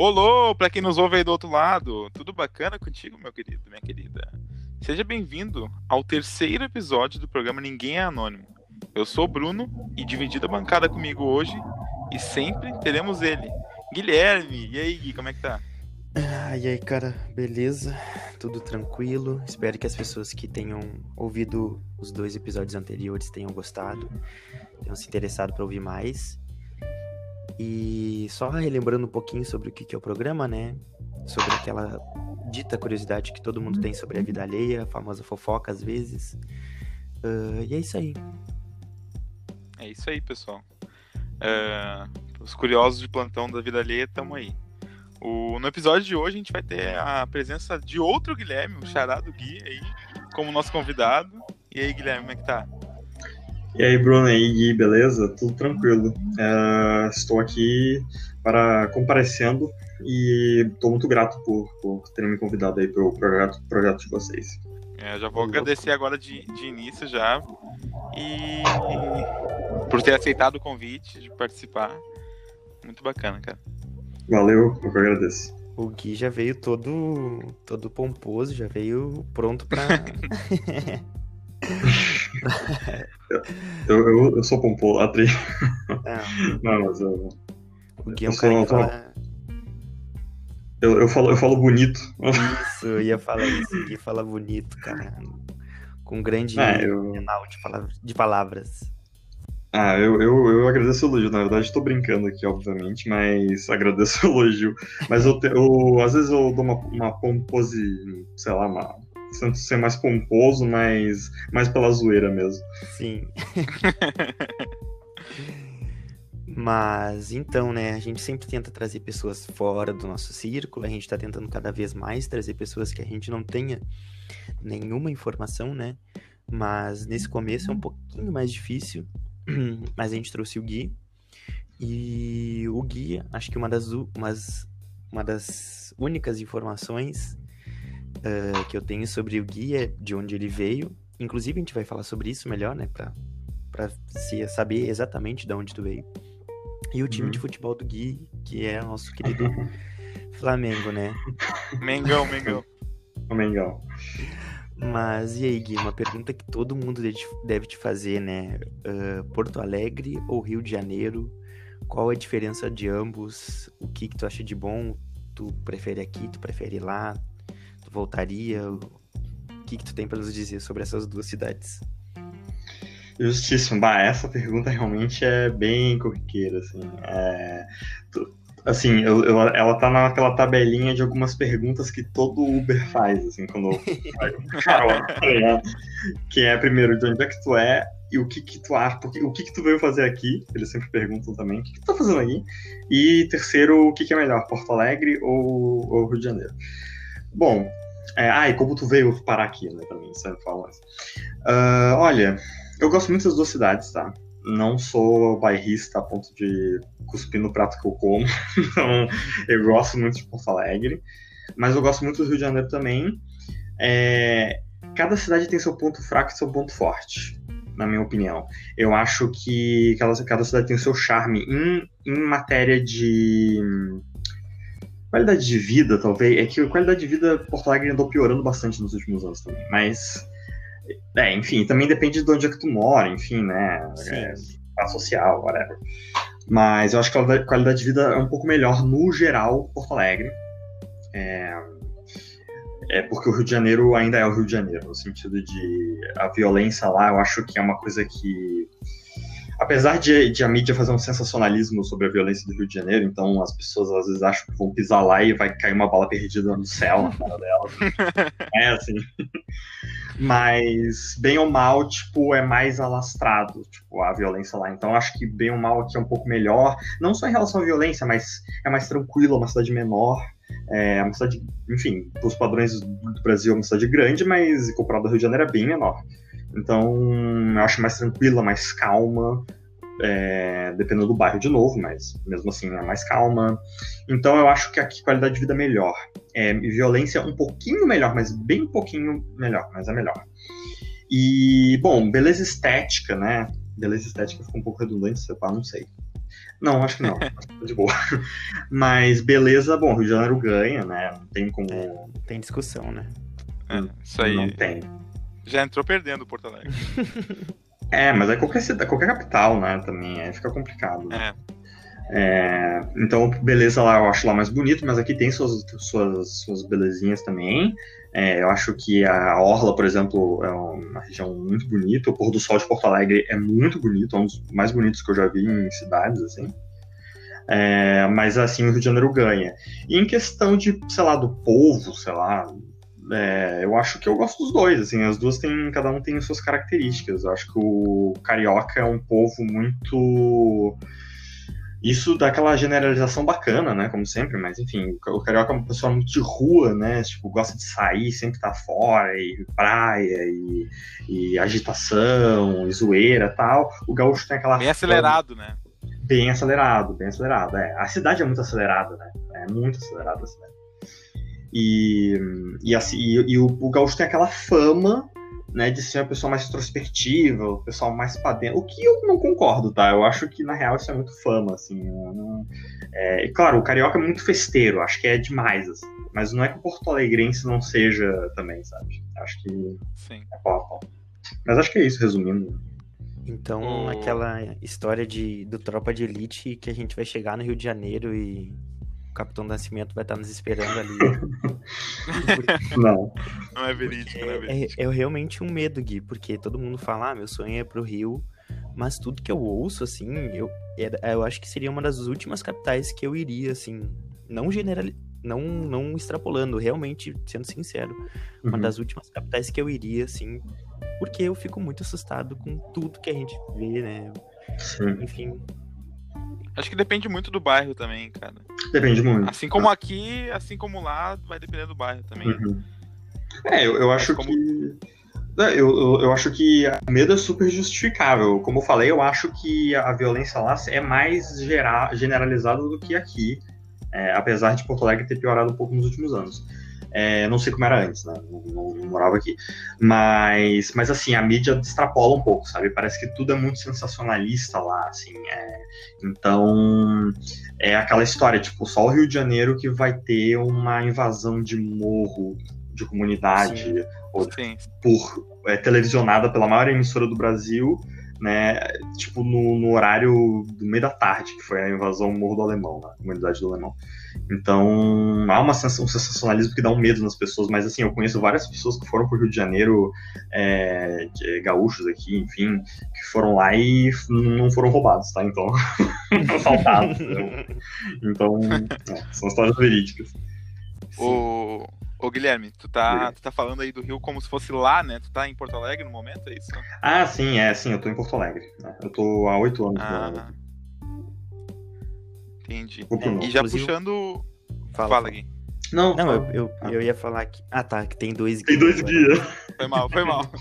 Olô, pra quem nos ouve aí do outro lado, tudo bacana contigo, meu querido, minha querida? Seja bem-vindo ao terceiro episódio do programa Ninguém é Anônimo. Eu sou o Bruno e dividido a bancada comigo hoje e sempre teremos ele, Guilherme. E aí, Gui, como é que tá? Ah, e aí, cara, beleza? Tudo tranquilo. Espero que as pessoas que tenham ouvido os dois episódios anteriores tenham gostado, tenham se interessado para ouvir mais. E só relembrando um pouquinho sobre o que é o programa, né? Sobre aquela dita curiosidade que todo mundo tem sobre a vida alheia, a famosa fofoca às vezes. Uh, e é isso aí. É isso aí, pessoal. Uh, os curiosos de plantão da vida alheia, tamo aí. O, no episódio de hoje a gente vai ter a presença de outro Guilherme, o charado Gui aí, como nosso convidado. E aí, Guilherme, como é que tá? E aí, Bruno, e aí, Gui, beleza? Tudo tranquilo. Uh, estou aqui para comparecendo e estou muito grato por, por terem me convidado aí para o projeto, projeto de vocês. É, já vou agradecer agora de, de início já e, e por ter aceitado o convite de participar. Muito bacana, cara. Valeu, eu que agradeço. O Gui já veio todo, todo pomposo, já veio pronto pra. eu, eu, eu, sou pomposo, atri. É. Não, mas eu. O Gui é um cara sou, que fala. Eu, eu, falo, eu falo bonito. Isso, eu ia falar isso. O Gui fala bonito, cara. Com grande é, eu... de, de palavras. Ah, eu, eu, eu agradeço o elogio. Na verdade, estou brincando aqui, obviamente, mas agradeço o elogio. Mas eu, te, eu às vezes eu dou uma, uma pompose, sei lá, uma, tento ser mais pomposo, mas mais pela zoeira mesmo. Sim. Mas então, né, a gente sempre tenta trazer pessoas fora do nosso círculo, a gente está tentando cada vez mais trazer pessoas que a gente não tenha nenhuma informação, né? Mas nesse começo é um pouquinho mais difícil, mas a gente trouxe o Gui. E o Gui, acho que uma das, umas, uma das únicas informações uh, que eu tenho sobre o Gui é de onde ele veio. Inclusive, a gente vai falar sobre isso melhor, né? Pra, pra se saber exatamente de onde tu veio. E o time uhum. de futebol do Gui, que é o nosso querido Flamengo, né? Mengão, Mengão. O Mengão. Mas e aí, Gui, uma pergunta que todo mundo deve te fazer, né? Uh, Porto Alegre ou Rio de Janeiro? Qual a diferença de ambos? O que, que tu acha de bom? Tu prefere aqui, tu prefere lá? Tu voltaria? O que, que tu tem para nos dizer sobre essas duas cidades? Justíssimo. Bah, essa pergunta realmente é bem corriqueira, assim. É, assim, eu, eu, ela tá naquela tabelinha de algumas perguntas que todo Uber faz, assim, quando carona, tá que é primeiro de onde é que tu é e o que que tu acha, porque, o que que tu veio fazer aqui, eles sempre perguntam também, o que que tu tá fazendo aqui, e terceiro, o que que é melhor, Porto Alegre ou, ou Rio de Janeiro? Bom, é, ah, e como tu veio parar aqui, né, também, sempre fala uh, olha, eu gosto muito das duas cidades, tá? Não sou bairrista a ponto de cuspir no prato que eu como. então, eu gosto muito de Porto Alegre. Mas eu gosto muito do Rio de Janeiro também. É... Cada cidade tem seu ponto fraco e seu ponto forte, na minha opinião. Eu acho que cada, cada cidade tem o seu charme em, em matéria de qualidade de vida, talvez. É que a qualidade de vida Porto Alegre andou piorando bastante nos últimos anos também. Mas é, enfim, também depende de onde é que tu mora, enfim, né? É, social, whatever. Mas eu acho que a qualidade de vida é um pouco melhor no geral Porto Alegre. É, é porque o Rio de Janeiro ainda é o Rio de Janeiro, no sentido de a violência lá, eu acho que é uma coisa que apesar de, de, a mídia fazer um sensacionalismo sobre a violência do Rio de Janeiro, então as pessoas às vezes acham que vão pisar lá e vai cair uma bala perdida no céu na cara dela. é assim. Mas, bem ou mal, tipo, é mais alastrado, tipo, a violência lá. Então, acho que bem ou mal aqui é um pouco melhor. Não só em relação à violência, mas é mais tranquilo, é uma cidade menor. É uma cidade, enfim, os padrões do Brasil é uma cidade grande, mas comparado ao Rio de Janeiro é bem menor. Então, eu acho mais tranquila, mais calma, é, dependendo do bairro de novo, mas mesmo assim é mais calma. Então, eu acho que aqui qualidade de vida é melhor. É, violência um pouquinho melhor, mas bem pouquinho melhor, mas é melhor. E, bom, beleza estética, né? Beleza estética ficou um pouco redundante, sei lá, não sei. Não, acho que não. de boa. Mas beleza, bom, Rio de Janeiro ganha, né? Não tem como. É, não tem discussão, né? É, isso aí. Não tem. Já entrou perdendo o Porto Alegre. É, mas é qualquer, cidade, qualquer capital, né? Também aí fica complicado. Né? É. É, então, beleza lá, eu acho lá mais bonito, mas aqui tem suas, suas, suas belezinhas também. É, eu acho que a Orla, por exemplo, é uma região muito bonita. O pôr do sol de Porto Alegre é muito bonito, é um dos mais bonitos que eu já vi em cidades, assim. É, mas assim, o Rio de Janeiro ganha. E em questão de, sei lá, do povo, sei lá, é, eu acho que eu gosto dos dois, assim, as duas têm, cada um tem suas características. Eu acho que o carioca é um povo muito isso dá aquela generalização bacana, né? Como sempre, mas enfim, o carioca é uma pessoa muito de rua, né? Tipo, gosta de sair, sempre tá fora, e praia, e, e agitação, e zoeira tal. O gaúcho tem aquela. Bem acelerado, né? Bem acelerado, bem acelerado. É. A cidade é muito acelerada, né? É muito acelerada a cidade. E, e, assim, e, e o, o gaúcho tem aquela fama né, de ser uma pessoa mais introspectiva, o pessoal mais pra dentro. O que eu não concordo, tá? Eu acho que, na real, isso é muito fama, assim. Não... É, e, claro, o carioca é muito festeiro, acho que é demais, assim. Mas não é que o Porto Alegrense não seja também, sabe? Acho que Sim. é pau a pau. Mas acho que é isso, resumindo. Então, O- aquela história de, do Tropa de Elite que a gente vai chegar no Rio de Janeiro e Capitão Nascimento vai estar nos esperando ali. Não. Não é verídico, não é verídico. É, é realmente um medo, Gui, porque todo mundo fala, ah, meu sonho é pro Rio, mas tudo que eu ouço, assim, eu, eu acho que seria uma das últimas capitais que eu iria, assim, não general, não, não extrapolando, realmente, sendo sincero, uma Uhum. das últimas capitais que eu iria, assim, porque eu fico muito assustado com tudo que a gente vê, né? Sim. Enfim, Acho que depende muito do bairro também, cara. Depende muito. Assim como aqui, assim como lá, vai depender do bairro também. Uhum. É, eu, eu acho como- que. Eu, eu, eu acho que o medo é super justificável. Como eu falei, eu acho que a violência lá é mais gera, generalizada do que aqui, é, apesar de Porto Alegre ter piorado um pouco nos últimos anos. É, não sei como era antes, né? Não, não- não morava aqui. Mas, mas assim, a mídia extrapola um pouco, sabe? Parece que tudo é muito sensacionalista lá, assim. é. Então, é aquela história, tipo, só o Rio de Janeiro que vai ter uma invasão de morro, de comunidade, ou Sim. por é, televisionada pela maior emissora do Brasil, né? Tipo, no, no horário do meio da tarde, que foi a invasão Morro do Alemão, na comunidade do Alemão. Então, há uma sens- um sensacionalismo que dá um medo nas pessoas, mas assim, eu conheço várias pessoas que foram pro Rio de Janeiro, é, de- gaúchos aqui, enfim, que foram lá e não foram roubados, tá? Então, assaltados. né? Então, é, são histórias verídicas. O, ô Guilherme, tu tá, tu tá falando aí do Rio como se fosse lá, né? Tu tá em Porto Alegre no momento, é isso? Ah, sim, é, sim, eu tô em Porto Alegre. né? Eu tô há oito anos. Ah. Entendi. É. E já Inclusive- puxando. Fala, Fala. Gui. Não, Não, eu, eu, eu ia falar que. Ah, tá, que tem dois Tem dois guias. Foi mal, foi mal.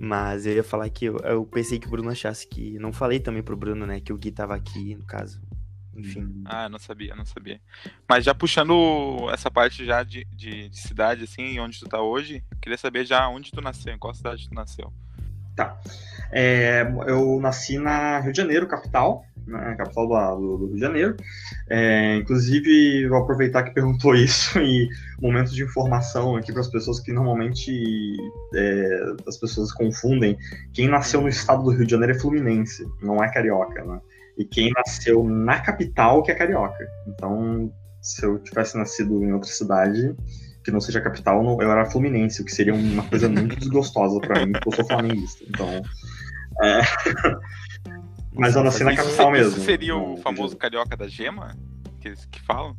Mas eu ia falar que eu, eu pensei que o Bruno achasse que. Não falei também pro Bruno, né? Que o Gui tava aqui, no caso. Enfim. Ah, não sabia, não sabia. Mas já puxando essa parte já de, de, de cidade, assim, onde tu tá hoje, queria saber já onde tu nasceu, em qual cidade tu nasceu. É, eu nasci na Rio de Janeiro, capital, né, capital do, do Rio de Janeiro. É, inclusive, vou aproveitar que perguntou isso e momentos de informação aqui para as pessoas que normalmente é, as pessoas confundem. Quem nasceu no estado do Rio de Janeiro é fluminense, não é carioca, né? E quem nasceu na capital que é carioca. Então, se eu tivesse nascido em outra cidade que não seja capital, eu era fluminense, o que seria uma coisa muito desgostosa para mim, porque eu sou flamenguista. Então, Mas eu nasci na Isso- capital Isso mesmo. seria no o famoso carioca da gema? Que, que falam?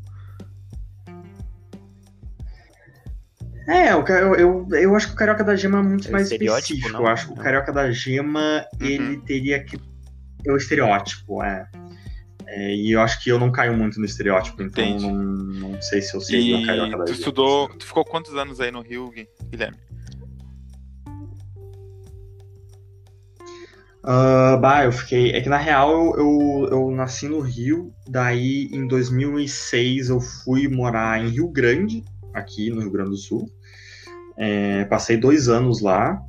É, eu, eu, eu acho que o Carioca da Gema é muito É mais específico. não? Eu acho que o. Carioca da Gema, Uhum. ele teria que. É o estereótipo, é. É, E eu acho que eu não caio muito no estereótipo, então Entendi. não, não sei se eu E Carioca da tu estudou. Tu ficou quantos anos aí no Rio, Gui- Guilherme? Ah, bah, eu fiquei. É que na real eu, eu, eu nasci no Rio, daí em 2006 eu fui morar em Rio Grande, aqui no Rio Grande do Sul. É, passei dois anos lá.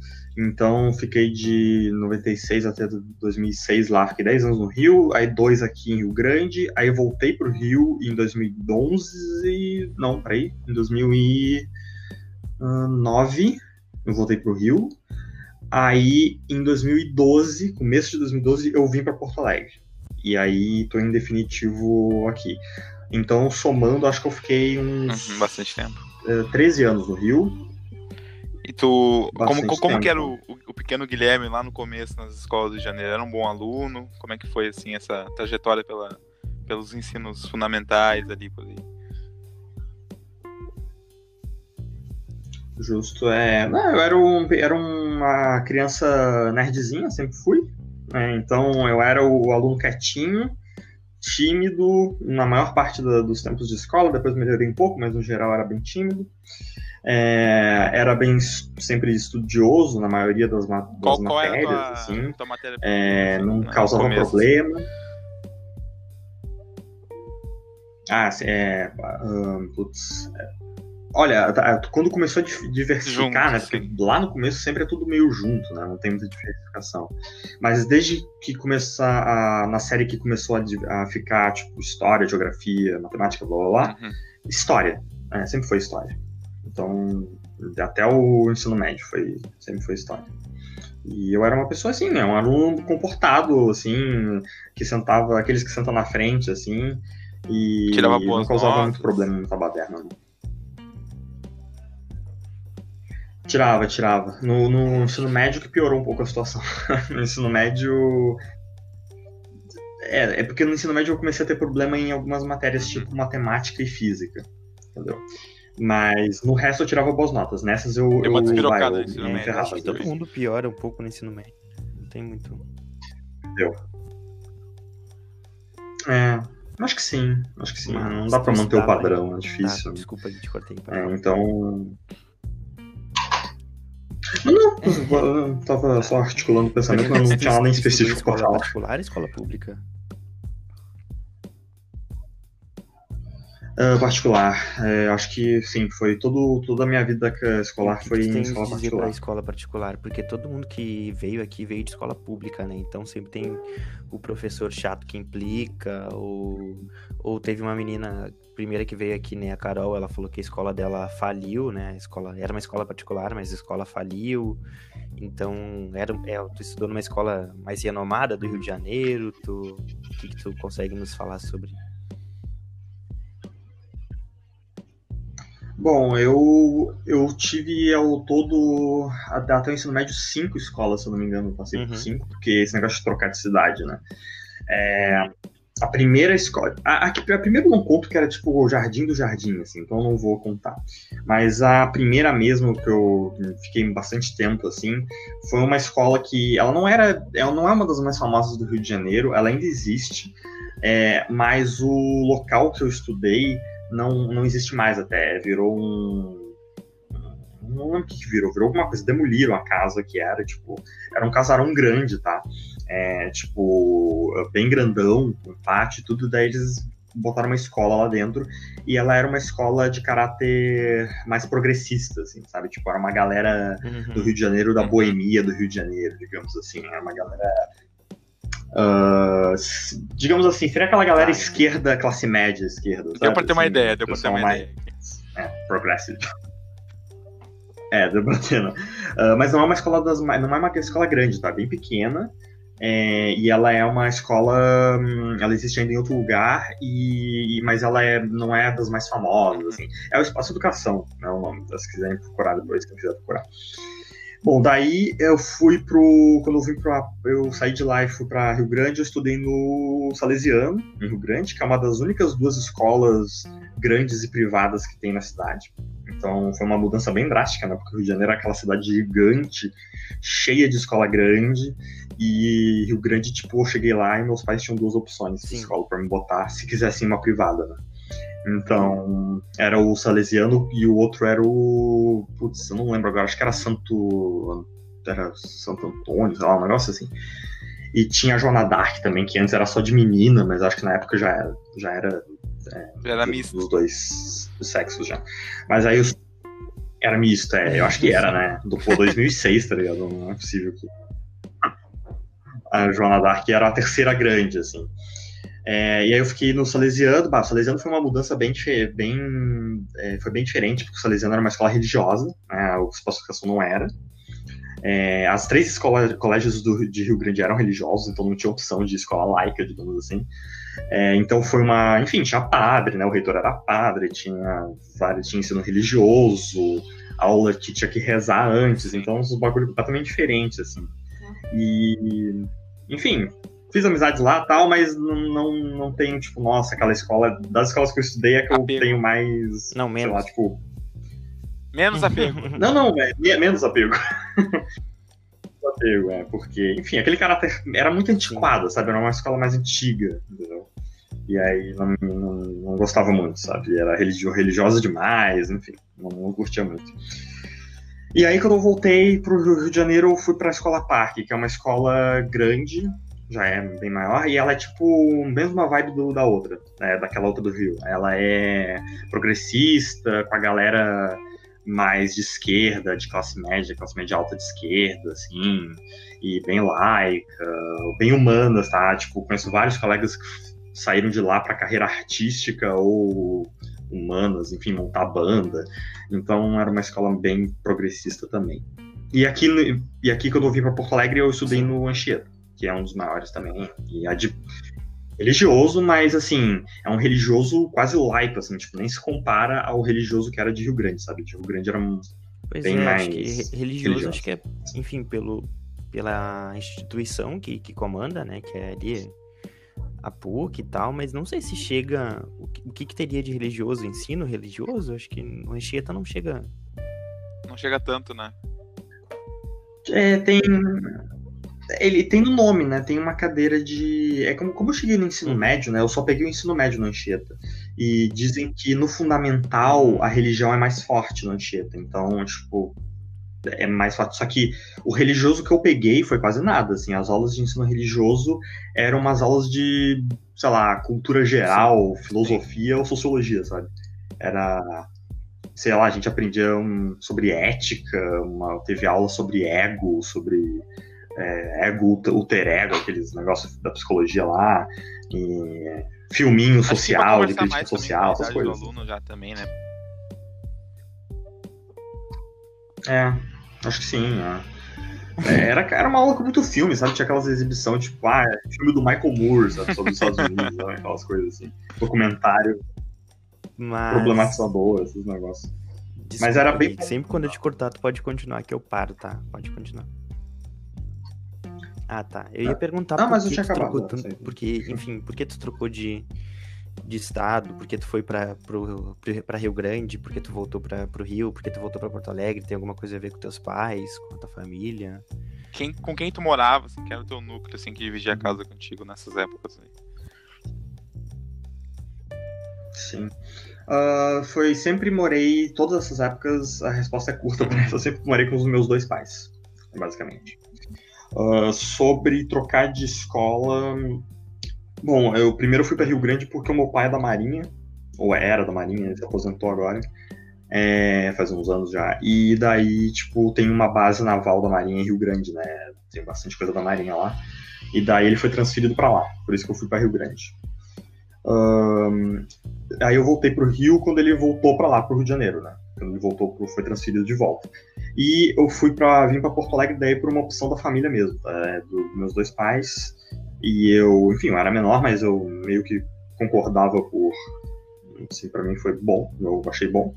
Então, fiquei de 96 até 2006 lá, fiquei 10 anos no Rio, aí dois aqui em Rio Grande, aí voltei pro Rio em 2011, não, peraí, em 2009, eu voltei pro Rio, aí em 2012, começo de 2012, eu vim para Porto Alegre, e aí tô em definitivo aqui. Então, somando, acho que eu fiquei uns... Uhum, bastante tempo. 13 anos no Rio, e tu. Como, como que era o, o, pequeno Guilherme lá no começo nas escolas de janeiro? Era um bom aluno? Como é que foi assim essa trajetória pela, pelos ensinos fundamentais ali por aí? Justo, é. Não, eu era, um, era uma criança nerdzinha, sempre fui. Né? Então eu era o aluno quietinho, tímido, na maior parte da, dos tempos de escola, depois melhorei um pouco, mas no geral era bem tímido. É, era bem sempre estudioso na maioria das, qual, matérias, qual tua, assim. Tua matéria é, não causava problema. Ah, é, um, putz, é, olha, quando começou a diversificar, junto, né? Porque sim. lá no começo sempre é tudo meio junto, né? Não tem muita diversificação. Mas desde que começar a, na série que começou a, a, ficar tipo história, geografia, matemática, blá blá blá, uhum. história, é, sempre foi história. Então, até o ensino médio foi, sempre foi história. E eu era uma pessoa assim, né? Um aluno comportado, assim, que sentava, aqueles que sentam na frente, assim, e Tirava não causava notas. muito problema na baderna, não. Tirava, tirava. No, no, ensino médio que piorou um pouco a situação. no ensino médio. É, é porque no ensino médio eu comecei a ter problema em algumas matérias, tipo matemática e física. Entendeu? Mas no resto eu tirava boas notas. Nessas eu. Tem uma despirocada no ensino médio. Acho que todo mundo piora um pouco no ensino médio. Não tem muito. Deu. É. Acho que sim. Acho que sim. Mas não dá pra manter o padrão, é difícil. Ah, desculpa, te cortei. É, então. Não, não, eu tava só articulando o pensamento, mas não tinha nada em específico pra falar. Escola particular escola pública? Uh, particular. É, acho que sim, foi todo, toda a minha vida escolar que foi que em escola particular. escola particular, porque todo mundo que veio aqui veio de escola pública, né? Então sempre tem o professor chato que implica, ou, ou teve uma menina primeira que veio aqui, né, a Carol, ela falou que a escola dela faliu, né? A escola era uma escola particular, mas a escola faliu. Então, era, é, tu estudou numa escola mais renomada do Rio de Janeiro, tu, o que, que tu consegue nos falar sobre? Bom, eu, eu tive ao todo, até, até o ensino médio, cinco escolas, se eu não me engano, passei uhum. por cinco, porque esse negócio de trocar de cidade, né? É, a primeira escola. A, a, a, primeira não conto, que era tipo o Jardim do Jardim, assim, então não vou contar. Mas a primeira mesmo, que eu fiquei bastante tempo, assim, foi uma escola que. Ela não era. Ela não é uma das mais famosas do Rio de Janeiro, ela ainda existe, é, mas o local que eu estudei não, não existe mais até. Virou um. Não lembro o que virou, virou alguma coisa. Demoliram a casa que era, tipo. Era um casarão grande, tá? É, tipo, bem grandão, com pátio e tudo. Daí eles botaram uma escola lá dentro e ela era uma escola de caráter mais progressista, assim, sabe? Tipo, era uma galera uhum. do Rio de Janeiro, da uhum. boemia do Rio de Janeiro, digamos assim. Era uma galera Uh, digamos assim, seria aquela galera ah, esquerda, classe média esquerda. Deu sabe? pra ter uma assim, ideia, deu pra ter uma mais, ideia. É, progressive. É, deu pra ter, não. Uh, mas não é uma escola das não é uma escola grande, tá? Bem pequena. É, e ela é uma escola. Hum, ela existe ainda em outro lugar, e, mas ela é, não é das mais famosas. Assim. É o Espaço Educação, né, o nome, se quiserem procurar depois, quem quiser procurar. Bom, daí eu fui pro. Quando eu vim pra. Eu saí de lá e fui para Rio Grande, eu estudei no Salesiano, em Rio Grande, que é uma das únicas duas escolas grandes e privadas que tem na cidade. Então foi uma mudança bem drástica, né? Porque Rio de Janeiro é aquela cidade gigante, cheia de escola grande, e Rio Grande, tipo, eu cheguei lá e meus pais tinham duas opções de escola para me botar, se quisessem uma privada, né? Então, era o Salesiano e o outro era o. Putz, eu não lembro agora, acho que era Santo. Era Santo Antônio, sei lá, um negócio assim. E tinha a Joana Dark também, que antes era só de menina, mas acho que na época já era. Já era. É, era misto. Dos dois sexos já. Mas aí os. Era misto, é. Eu acho que era, né? Do pô 2006, tá ligado? Não é possível que. A Joana Dark era a terceira grande, assim. É, e aí eu fiquei no Salesiano. Bah, o Salesiano foi uma mudança bem, bem é, foi bem diferente, porque o Salesiano era uma escola religiosa, né, o Espaço não era. É, as três escolas, colégios do, de Rio Grande eram religiosos, então não tinha opção de escola laica, digamos assim. É, então foi uma, enfim, tinha padre, né? O reitor era padre, tinha vários, tinha ensino religioso, aula que tinha que rezar antes, então uns bagulho completamente diferentes, assim. E, enfim, fiz amizades lá tal, mas não, não, não tenho, tipo, nossa, aquela escola. Das escolas que eu estudei é que eu tenho mais. Não, menos. Lá, tipo. Menos apego. não, não, é, menos apego. apego, é, porque, enfim, aquele caráter era muito antiquado, sabe? Era uma escola mais antiga, entendeu? E aí não, não, não gostava muito, sabe? Era religio, religiosa demais, enfim, não, não curtia muito. E aí, quando eu voltei pro Rio de Janeiro, eu fui pra Escola Parque, que é uma escola grande, já é bem maior, e ela é tipo mesma vibe do, da outra, né, daquela outra do Rio. Ela é progressista, com a galera mais de esquerda, de classe média, classe média alta de esquerda, assim, e bem laica, bem humanas, tá? Tipo, conheço vários colegas que saíram de lá para carreira artística ou humanas, enfim, montar banda. Então era uma escola bem progressista também. E aqui, e aqui quando eu vim para Porto Alegre, eu estudei no Anchieta que é um dos maiores também. E é de religioso, mas assim, é um religioso quase laico, assim, tipo, nem se compara ao religioso que era de Rio Grande, sabe? De Rio Grande era um pois bem é, mais acho que religioso, religioso, acho que é, enfim, pelo, pela instituição que, que comanda, né, que é ali a PUC e tal, mas não sei se chega, o que, o que, que teria de religioso, ensino religioso, acho que no Anchieta não chega... Não chega tanto, né? É, tem ele tem no nome, né? Tem uma cadeira de. É como, como eu cheguei no ensino médio, né? Eu só peguei o ensino médio no Anchieta. E dizem que no fundamental a religião é mais forte no Anchieta. Então, tipo, é mais forte. Só que o religioso que eu peguei foi quase nada. Assim, as aulas de ensino religioso eram umas aulas de, sei lá, cultura geral, Sim. filosofia ou sociologia, sabe? Era. Sei lá, a gente aprendia um, sobre ética, uma, teve aula sobre ego, sobre é, ego, alter ego, aqueles negócios da psicologia lá, e filminho social, de crítica social, essas coisas. Do aluno já também, né? É, acho que sim. É. é. Era, era uma aula com muito filme, sabe? Tinha aquelas exibições, tipo, ah, é filme do Michael Moore, sabe? Sobre os Estados Unidos, sabe? aquelas coisas assim. Documentário. Mas... Problematizador, esses negócios. Desculpa, Mas era bem. Sempre quando eu te cortar, tu pode continuar, que eu paro, tá? Pode continuar. Ah, tá. Eu ia perguntar por mas que eu tu acabado, trocou tanto, porque, enfim, por que tu trocou de, de estado, por que tu foi pra, pro, pra Rio Grande, por que tu voltou pra, pro Rio, por que tu voltou pra Porto Alegre, tem alguma coisa a ver com teus pais, com a tua família? Quem, com quem tu morava, assim, que era o teu núcleo, assim, que dividia a uhum. casa contigo nessas épocas aí? Sim. Uh, foi sempre morei, todas essas épocas, a resposta é curta, porque eu sempre morei com os meus dois pais, basicamente. Uh, sobre trocar de escola. Bom, eu primeiro fui para Rio Grande porque o meu pai é da Marinha, ou era da Marinha, ele se aposentou agora, é, faz uns anos já. E daí, tipo, tem uma base naval da Marinha em Rio Grande, né? Tem bastante coisa da Marinha lá. E daí ele foi transferido para lá, por isso que eu fui para Rio Grande. Um, aí eu voltei pro Rio quando ele voltou para lá, pro Rio de Janeiro, né? Quando ele voltou, foi transferido de volta. E eu fui para vir para Porto Alegre daí por uma opção da família mesmo, é, dos meus dois pais. E eu, enfim, eu era menor, mas eu meio que concordava por. Assim, para mim foi bom, eu achei bom.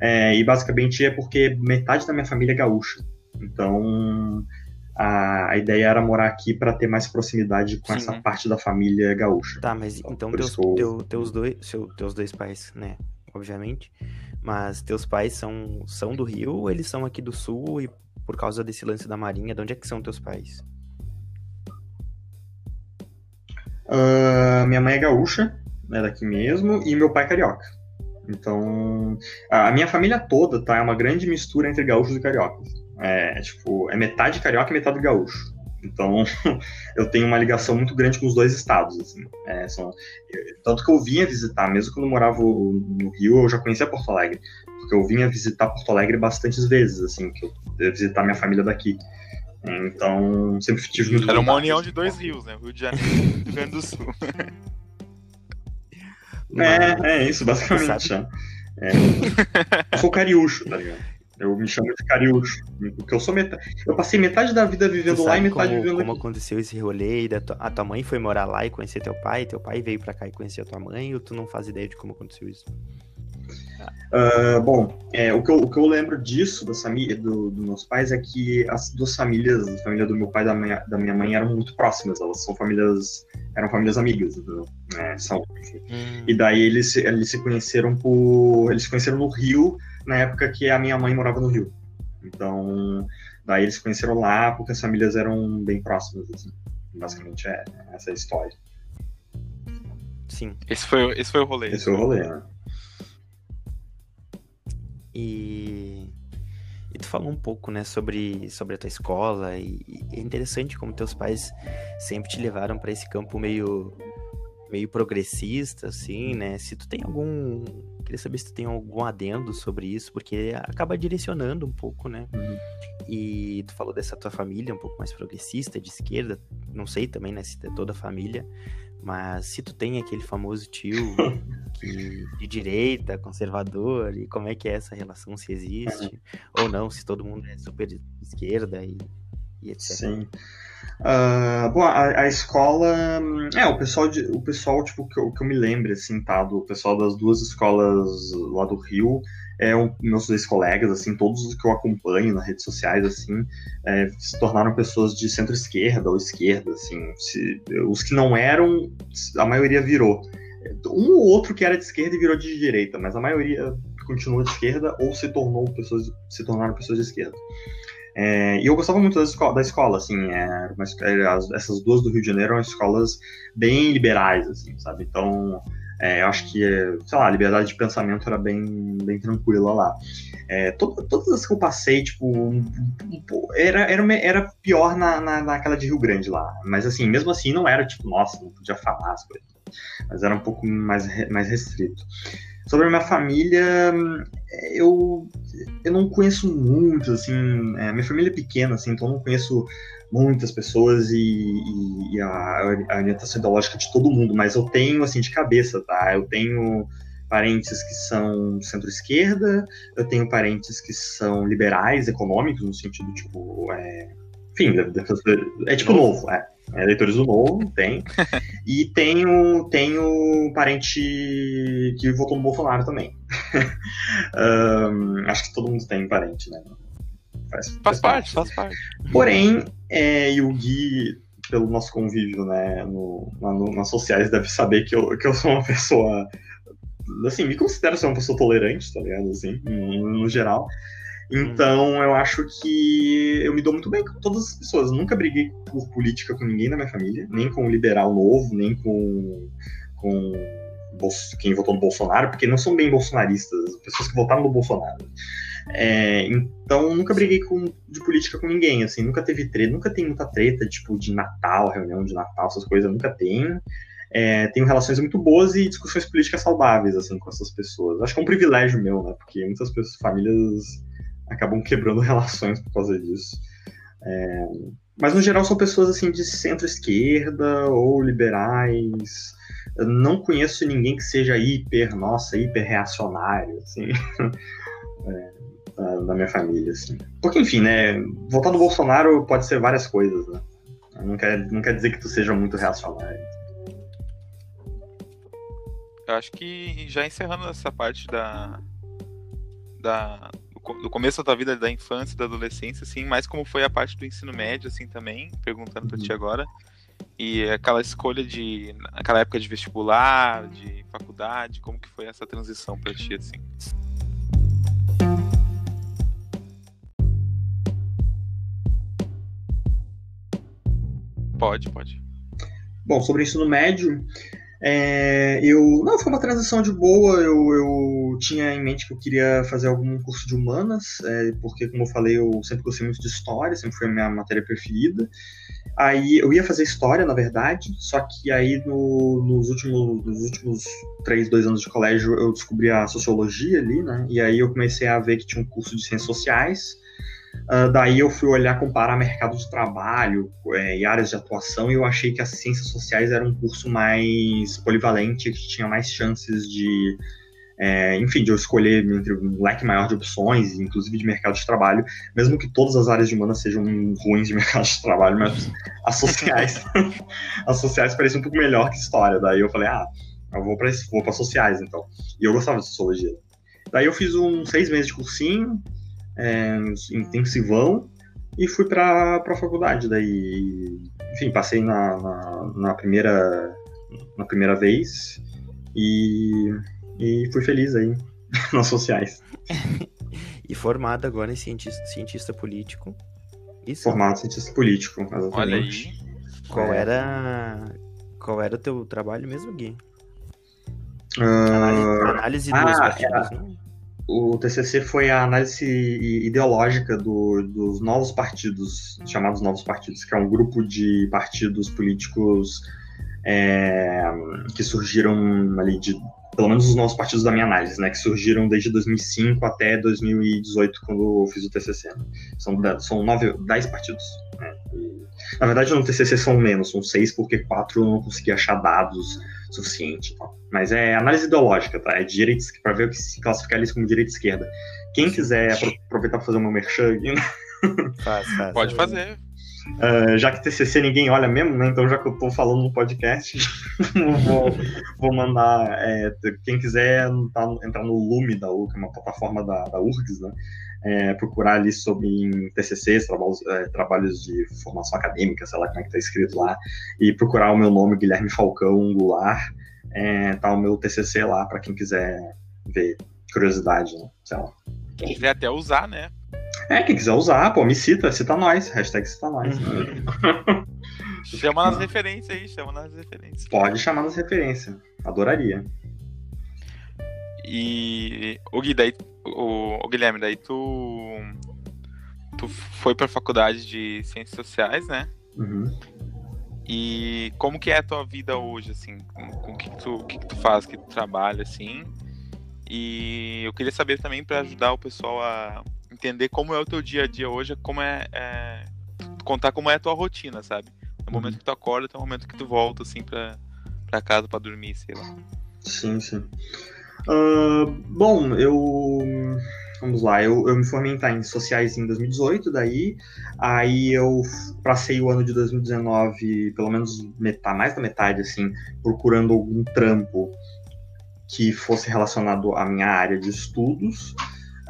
É, e basicamente é porque metade da minha família é gaúcha. Então a, a ideia era morar aqui para ter mais proximidade com Sim, essa né? parte da família gaúcha. Tá, mas então, então teus, eu... teu, teus, dois, seu, teus dois pais, né? Obviamente. Mas teus pais são, são do Rio ou eles são aqui do Sul e por causa desse lance da Marinha, de onde é que são teus pais? Uh, minha mãe é gaúcha, é daqui mesmo, e meu pai é carioca. Então, a minha família toda, tá? É uma grande mistura entre gaúchos e cariocas. É, tipo, é metade carioca e metade gaúcho. Então, eu tenho uma ligação muito grande com os dois estados. Assim. É, são, tanto que eu vinha visitar, mesmo quando eu morava no Rio, eu já conhecia Porto Alegre. porque eu vinha visitar Porto Alegre bastantes vezes, assim, que eu ia visitar minha família daqui. Então, sempre tive muito Era uma união de dois rios, né? Rio de Janeiro e Rio Grande do Sul. É, é isso, basicamente. É. Eu sou cariúcho, tá ligado? Eu me chamo de cariúcho. Porque eu sou metade. Eu passei metade da vida vivendo lá e metade como, vivendo como aqui. aconteceu esse rolê? da tua- a tua mãe foi morar lá e conhecer teu pai, teu pai veio pra cá e conhecer a tua mãe, ou tu não faz ideia de como aconteceu isso? Ah, bom, é, o, que eu, o que eu lembro disso, das família, do, dos meus pais, é que as duas famílias, a família do meu pai e da minha, da minha mãe, eram muito próximas. Elas são famílias. eram famílias amigas, entendeu? É, são, enfim. E daí eles, eles se conheceram por. Eles se conheceram no Rio, na época que a minha mãe morava no Rio. Então, daí eles se conheceram lá porque as famílias eram bem próximas, assim. Basicamente é essa a história. Sim. Esse foi, esse foi o rolê. Esse foi o rolê, né? E, e tu falou um pouco, né, sobre, sobre a tua escola e, e é interessante como teus pais sempre te levaram para esse campo meio meio progressista, assim, né? Se tu tem algum, queria saber se tu tem algum adendo sobre isso, porque acaba direcionando um pouco, né? Uhum. E tu falou dessa tua família um pouco mais progressista, de esquerda, não sei também, né, se é toda a família, mas se tu tem aquele famoso tio que, de direita, conservador, e como é que é essa relação, se existe, ou não, se todo mundo é super esquerda e, e etc. Sim. Ah, bom, a, a escola. É, o pessoal, de, o pessoal tipo, que eu, que eu me lembro, assim, tá? Do pessoal das duas escolas lá do Rio, é um, meus dois colegas, assim, todos os que eu acompanho nas redes sociais, assim, é, se tornaram pessoas de centro-esquerda ou esquerda, assim. Se- os que não eram, a maioria virou. Um ou outro que era de esquerda e virou de direita, mas a maioria continua de esquerda ou se tornou pessoas, se tornaram pessoas de esquerda. É, e eu gostava muito escola, da escola assim, era uma es- era as- essas duas do Rio de Janeiro eram escolas bem liberais, assim, sabe? Então, é, eu acho que, é, sei lá, a liberdade de pensamento era bem, bem tranquila lá. É, to- todas as que eu passei, tipo, um- um- era, era, era pior na, na, naquela de Rio Grande lá. Mas, assim, mesmo assim, não era, tipo, nossa, não podia falar as coisas. Mas era um pouco mais, mais restrito. Sobre a minha família, eu, eu não conheço muito, assim, é, minha família é pequena, assim, então eu não conheço muitas pessoas e, e- e a, a orientação ideológica de todo mundo, mas eu tenho, assim, de cabeça, tá? Eu tenho parentes que são centro-esquerda, eu tenho parentes que são liberais, econômicos, no sentido, tipo, é, enfim, da- é tipo novo, é. É, eleitores do Novo, tem. e tenho, tenho parente que votou no Bolsonaro também. Ahn, acho que todo mundo tem parente, né? Faz, Faz parte, faz parte. Porém, é, e o Gui, pelo nosso convívio né, no, lá no- nas sociais, deve saber que eu, que eu sou uma pessoa. Assim, me considero ser uma pessoa tolerante, tá ligado? Assim, no, no geral. Então, eu acho que eu me dou muito bem com todas as pessoas. Eu nunca briguei por política com ninguém da minha família, nem com o liberal novo, nem com, com quem votou no Bolsonaro, porque não são bem bolsonaristas, pessoas que votaram no Bolsonaro. É, então, nunca briguei com, de política com ninguém, assim, nunca teve treta, nunca tem muita treta, tipo, de Natal, reunião de Natal, essas coisas, nunca tem. É, tenho relações muito boas e discussões políticas saudáveis, assim, com essas pessoas. Acho que é um privilégio meu, né, porque muitas pessoas, famílias acabam quebrando relações por causa disso. É, mas, no geral, são pessoas, assim, de centro-esquerda ou liberais. Eu não conheço ninguém que seja hiper, nossa, hiper reacionário, assim. da, da minha família, assim. Porque, enfim, né, votar no Bolsonaro pode ser várias coisas, né? Não quer, não quer dizer que tu seja muito reacionário. Eu acho que já encerrando essa parte da. da do co- do começo da tua vida, da infância, da adolescência, assim, mais como foi a parte do ensino médio, assim, também, perguntando pra Uhum. ti agora. E aquela escolha de. aquela época de vestibular, de faculdade, como que foi essa transição pra ti, assim? Pode, pode. Bom, sobre o ensino médio, É, eu não foi uma transição de boa. Eu, eu tinha em mente que eu queria fazer algum curso de humanas, é, porque como eu falei, eu sempre gostei muito de história, sempre foi a minha matéria preferida. Aí eu ia fazer história, na verdade, só que aí no, nos, últimos, nos últimos três, dois anos de colégio eu descobri a sociologia ali, né? E aí eu comecei a ver que tinha um curso de ciências sociais. Uh, daí eu fui olhar, comparar mercado de trabalho é, e áreas de atuação, e eu achei que as ciências sociais era um curso mais polivalente, que tinha mais chances de, é, enfim, de eu escolher entre um leque maior de opções, inclusive de mercado de trabalho, mesmo que todas as áreas de humanas sejam ruins de mercado de trabalho, mas as sociais, as sociais parecem um pouco melhor que história. Daí eu falei, ah, eu vou para vou sociais então. E eu gostava de sociologia. Daí eu fiz uns seis meses de cursinho, é, intensivão e fui para a faculdade. Daí, enfim, passei na, na, na, primeira na primeira vez e, e fui feliz aí nas sociais. e formado agora em cientista, cientista político. Isso? Formado em cientista político, exatamente. Olha aí. Qual é. era qual era o teu trabalho mesmo, Gui? Uh... Análise, análise ah, dos partidos, era... né? O TCC foi a análise ideológica do, dos novos partidos, chamados novos partidos, que é um grupo de partidos políticos é, que surgiram ali de pelo menos os novos partidos da minha análise, né, que surgiram desde 2005 até 2018, quando eu fiz o TCC. Né? São, são nove, dez partidos. Né? E, na verdade, no TCC são menos, são seis, porque quatro eu não consegui achar dados suficiente. Tá? Mas é análise ideológica, tá? É direita, para ver o que se classificar eles como direita e esquerda. Quem quiser aproveitar para fazer o meu merchan aqui, né? faz, faz, Pode fazer. Uh, já que TCC ninguém olha mesmo, né? Então já que eu tô falando no podcast, vou, vou mandar é, quem quiser tá, entrar no Lume da U, que é uma plataforma da, da URGS, né? É, procurar ali sobre TCCs, trabalhos, é, trabalhos de formação acadêmica, sei lá como é que tá escrito lá, e procurar o meu nome, Guilherme Falcão Goulart, é, tá o meu TCC lá para quem quiser ver curiosidade, né? sei lá. Quem quiser até usar, né? É, quem quiser usar, pô, me cita, cita nós. Hashtag cita nós. chama nas referências aí, chama nas referências. Pode chamar nas referências. Adoraria. E o Gui, daí, o, o Guilherme, daí tu. Tu foi pra faculdade de Ciências Sociais, né? Uhum. E como que é a tua vida hoje, assim? Com o que, que, tu, que, que tu faz, que tu trabalha, assim? E eu queria saber também para ajudar o pessoal a entender como é o teu dia a dia hoje, como é, é contar como é a tua rotina, sabe? É o momento uhum. que tu acorda, até o momento que tu volta, assim, pra, pra casa para dormir, sei lá. Sim, sim. Uh, bom, eu. Vamos lá, eu, eu me formei em sociais em 2018, daí. Aí eu passei o ano de 2019, pelo menos metade, mais da metade, assim, procurando algum trampo que fosse relacionado à minha área de estudos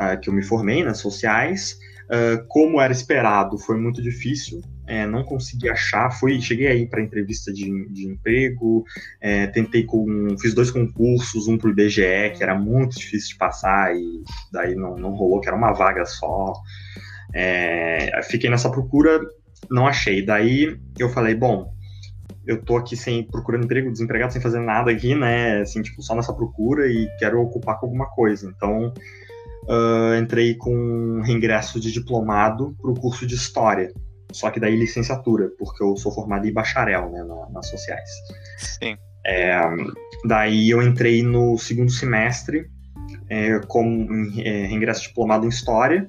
uh, que eu me formei nas sociais. Uh, como era esperado, foi muito difícil, é, não consegui achar. Fui, cheguei aí para entrevista de, de emprego, é, tentei com, fiz dois concursos, um para o IBGE que era muito difícil de passar e daí não, não rolou, que era uma vaga só. É, fiquei nessa procura, não achei. Daí eu falei, bom, eu tô aqui sem procurando emprego, desempregado, sem fazer nada aqui, né? Assim, tipo, só nessa procura e quero ocupar com alguma coisa. Então, uh, entrei com um reingresso de diplomado para o curso de História. Só que daí licenciatura, porque eu sou formado em bacharel, né, na, nas sociais. Sim. É, daí eu entrei no segundo semestre é, com é, reingresso diplomado em História,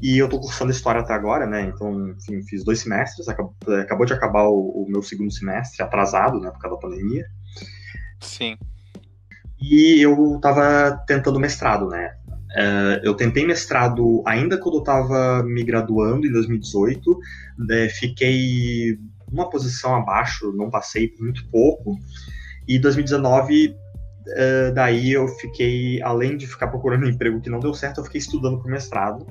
e eu estou cursando História até agora, né, então, enfim, fiz dois semestres, acabou, acabou de acabar o, o, meu segundo semestre, atrasado, né, por causa da pandemia. Sim. E eu estava tentando mestrado, né, Uh, eu tentei mestrado ainda quando eu estava me graduando, em 2018. Né, fiquei uma posição abaixo, não passei muito pouco. E 2019, uh, daí eu fiquei, além de ficar procurando um emprego que não deu certo, eu fiquei estudando para mestrado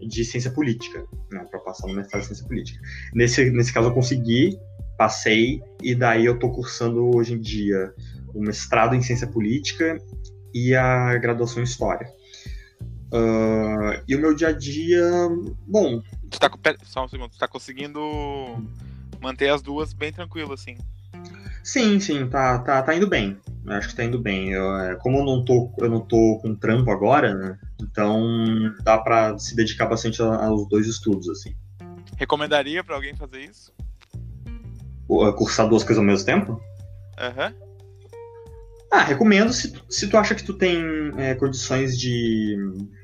de ciência política, né, para passar no mestrado de ciência política. Nesse, nesse caso eu consegui, passei, e daí eu estou cursando hoje em dia o mestrado em ciência política e a graduação em história. Uh, e o meu dia a dia, bom. Tu tá, só um segundo, tu tá conseguindo manter as duas bem tranquilo, assim. Sim, sim, tá, tá, tá indo bem. Eu acho que tá indo bem. Eu, é, como eu não, tô, eu não tô com trampo agora, né? Então dá pra se dedicar bastante aos dois estudos, assim. Recomendaria pra alguém fazer isso? Cursar duas coisas ao mesmo tempo? Aham. Uhum. Ah, recomendo se, se tu acha que tu tem é, condições de,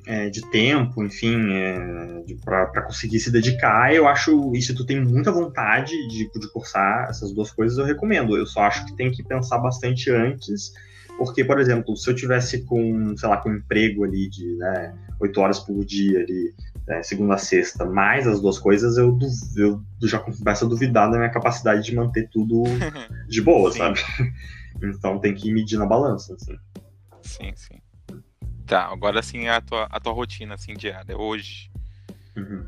é, de tempo, enfim, é, para conseguir se dedicar. Eu acho, e se tu tem muita vontade de, de cursar essas duas coisas, eu recomendo. Eu só acho que tem que pensar bastante antes, porque, por exemplo, se eu tivesse com, sei lá, com um emprego ali de né, 8 horas por dia ali, né, segunda a sexta, mais as duas coisas, eu, eu já começo a duvidar da minha capacidade de manter tudo de boa, sabe? Então tem que medir na balança, assim. Sim, sim. Tá, agora sim a tua, a tua rotina, assim, diária, hoje. Uhum.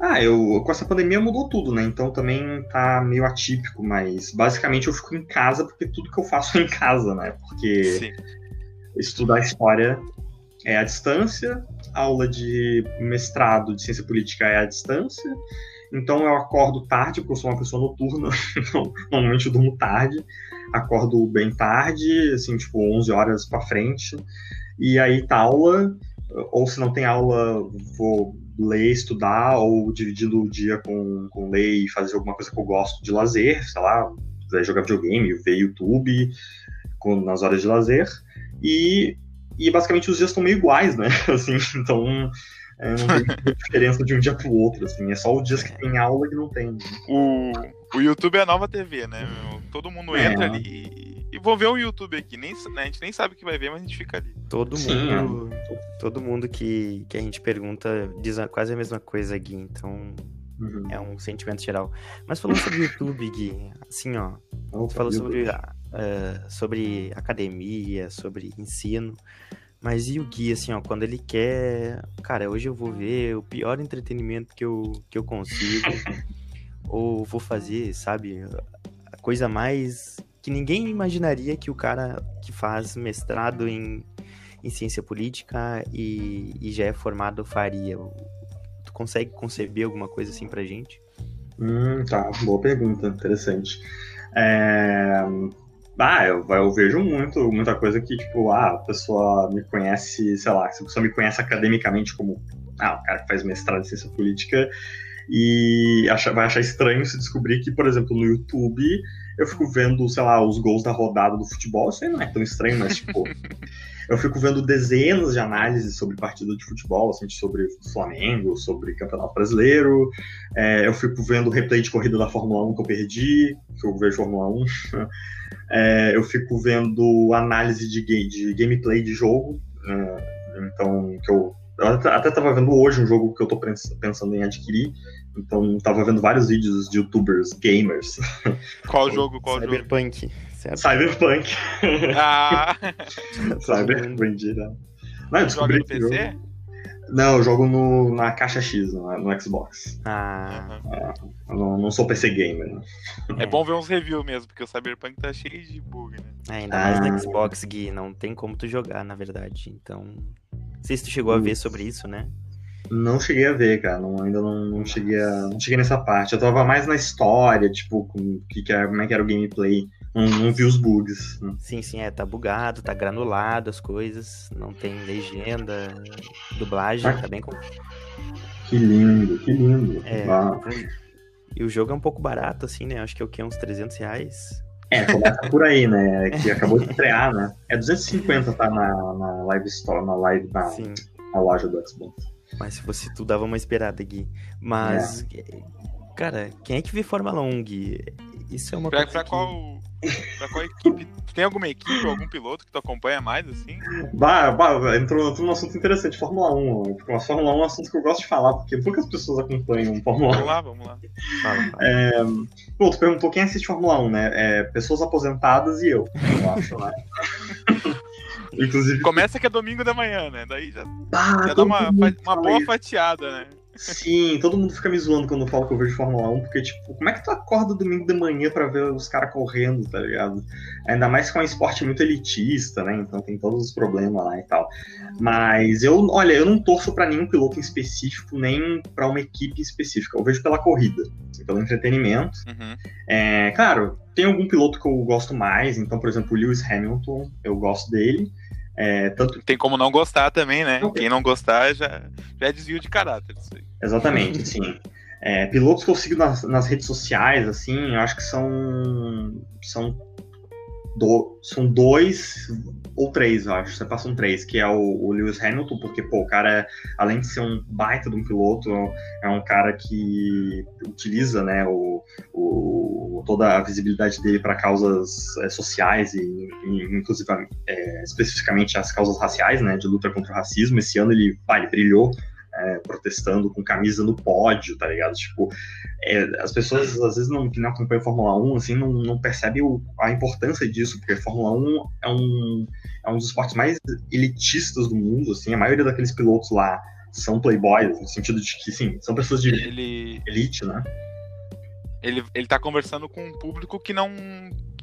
Ah, eu com essa pandemia mudou tudo, né? Então também tá meio atípico, mas basicamente eu fico em casa porque tudo que eu faço é em casa, né? Porque Sim. estudar história é à distância, aula de mestrado de ciência política é à distância. Então eu acordo tarde, porque eu sou uma pessoa noturna, então normalmente eu durmo tarde. Acordo bem tarde, assim, tipo 11 horas para frente, e aí tá aula, ou se não tem aula, vou ler, estudar, ou dividindo o dia com, com ler e fazer alguma coisa que eu gosto de lazer, sei lá, jogar videogame, ver YouTube com, nas horas de lazer, e, e basicamente os dias estão meio iguais, né, assim, então é, não tem diferença de um dia pro outro, assim. É só os dias que tem aula que não tem. O, o YouTube é a nova TV, né? Todo mundo é. entra ali e vou ver o YouTube aqui. Nem, né, a gente nem sabe o que vai ver, mas a gente fica ali. Todo mundo, todo mundo que, que a gente pergunta diz quase a mesma coisa, Gui. Então uhum. é um sentimento geral. Mas falando sobre o YouTube, Gui, assim, ó. Opa, falou sobre, uh, sobre academia, sobre ensino. Mas e o Gui, assim, ó, quando ele quer. Cara, hoje eu vou ver o pior entretenimento que eu, que eu consigo. ou vou fazer, sabe? A coisa mais. que ninguém imaginaria que o cara que faz mestrado em, em ciência política e, e já é formado faria. Tu consegue conceber alguma coisa assim pra gente? Hum, tá, boa pergunta, interessante. É... Ah, eu, eu, vejo muito, muita coisa que, tipo, ah, a pessoa me conhece, sei lá, se a pessoa me conhece academicamente como, ah, o cara que faz mestrado em ciência política, e acha, vai achar estranho se descobrir que, por exemplo, no YouTube eu fico vendo, sei lá, os gols da rodada do futebol, isso aí não é tão estranho, mas, tipo, eu fico vendo dezenas de análises sobre partida de futebol, assim, sobre Flamengo, sobre Campeonato Brasileiro, é, eu fico vendo replay de corrida da Fórmula 1 que eu perdi, que eu vejo Fórmula 1, é, eu fico vendo análise de, de gameplay de jogo, é, então, que eu eu até estava vendo hoje um jogo que eu estou pensando em adquirir. Então, estava vendo vários vídeos de youtubers, gamers. Qual jogo? Qual Cyberpunk. jogo? Cyberpunk. Ah! Cyberpunk, né? Não, eu descobri Joga no PC? Não, eu jogo no, na caixa X, no, no Xbox. Ah. É, eu não, não, sou PC gamer, né? É bom ver uns reviews mesmo, porque o Cyberpunk tá cheio de bug, né? É, ainda mais no Xbox, Gui, não tem como tu jogar, na verdade. Então, não sei se tu chegou a ver sobre isso, né? Não cheguei a ver, cara. Não, ainda não, não cheguei a, não cheguei nessa parte. Eu tava mais na história, tipo, com, que, que era, como é que era o gameplay. Não, não vi os bugs. Né? Sim, sim, é. Tá bugado, tá granulado as coisas. Não tem legenda, dublagem, ah, tá bem com. Que lindo, que lindo. É, ah. E o jogo é um pouco barato, assim, né? Acho que é o que? Uns 300 reais. É, começa por aí, né? Que acabou de estrear, né? É 250, tá na, na Live Store, na live, na, na loja do Xbox. Mas se fosse tu, dava uma esperada, Gui. Mas, é. cara, quem é que vê Fórmula 1, Gui? Isso é uma pra, coisa pra que... qual Pra qual equipe? tem alguma equipe ou algum piloto que tu acompanha mais, assim? Bah, bah entrou, entrou num assunto interessante, Fórmula 1. Porque a Fórmula 1 é um assunto que eu gosto de falar, porque poucas pessoas acompanham Fórmula 1. Vamos lá, vamos lá. Fala, fala. É, pô, tu perguntou quem assiste Fórmula 1, né? É, pessoas aposentadas e eu, eu acho, né? Inclusive. Começa que é domingo da manhã, né? Daí já, bah, já dá uma, uma boa fatiada, né? Sim, todo mundo fica me zoando quando eu falo que eu vejo Fórmula 1, porque, tipo, como é que tu acorda domingo de manhã pra ver os caras correndo, tá ligado? Ainda mais que é um esporte muito elitista, né? Então tem todos os problemas lá e tal. Mas eu, olha, eu não torço para nenhum piloto em específico, nem para uma equipe específica. Eu vejo pela corrida, assim, pelo entretenimento. Uhum. É, claro, tem algum piloto que eu gosto mais, então, por exemplo, o Lewis Hamilton, eu gosto dele. É, tanto... Tem como não gostar também, né? Quem não gostar já, já é desvio de caráter. Exatamente, sim. É, pilotos que eu sigo nas, nas, redes sociais, assim, eu acho que são. São, do, são dois ou três, eu acho. Você passa um três, que é o, o, Lewis Hamilton, porque, pô, o cara, além de ser um baita de um piloto, é um cara que utiliza, né, o, o toda a visibilidade dele para causas é, sociais e, e inclusive, é, especificamente as causas raciais, né, de luta contra o racismo. Esse ano ele, pá, ele brilhou é, protestando com camisa no pódio, tá ligado? Tipo, é, as pessoas às vezes não, que não acompanham Fórmula 1, assim, não, não percebem o, a importância disso, porque Fórmula 1 é um, é um dos esportes mais elitistas do mundo, assim, a maioria daqueles pilotos lá são playboys, no sentido de que, sim, são pessoas de ele, elite, né? Ele, ele tá conversando com um público que não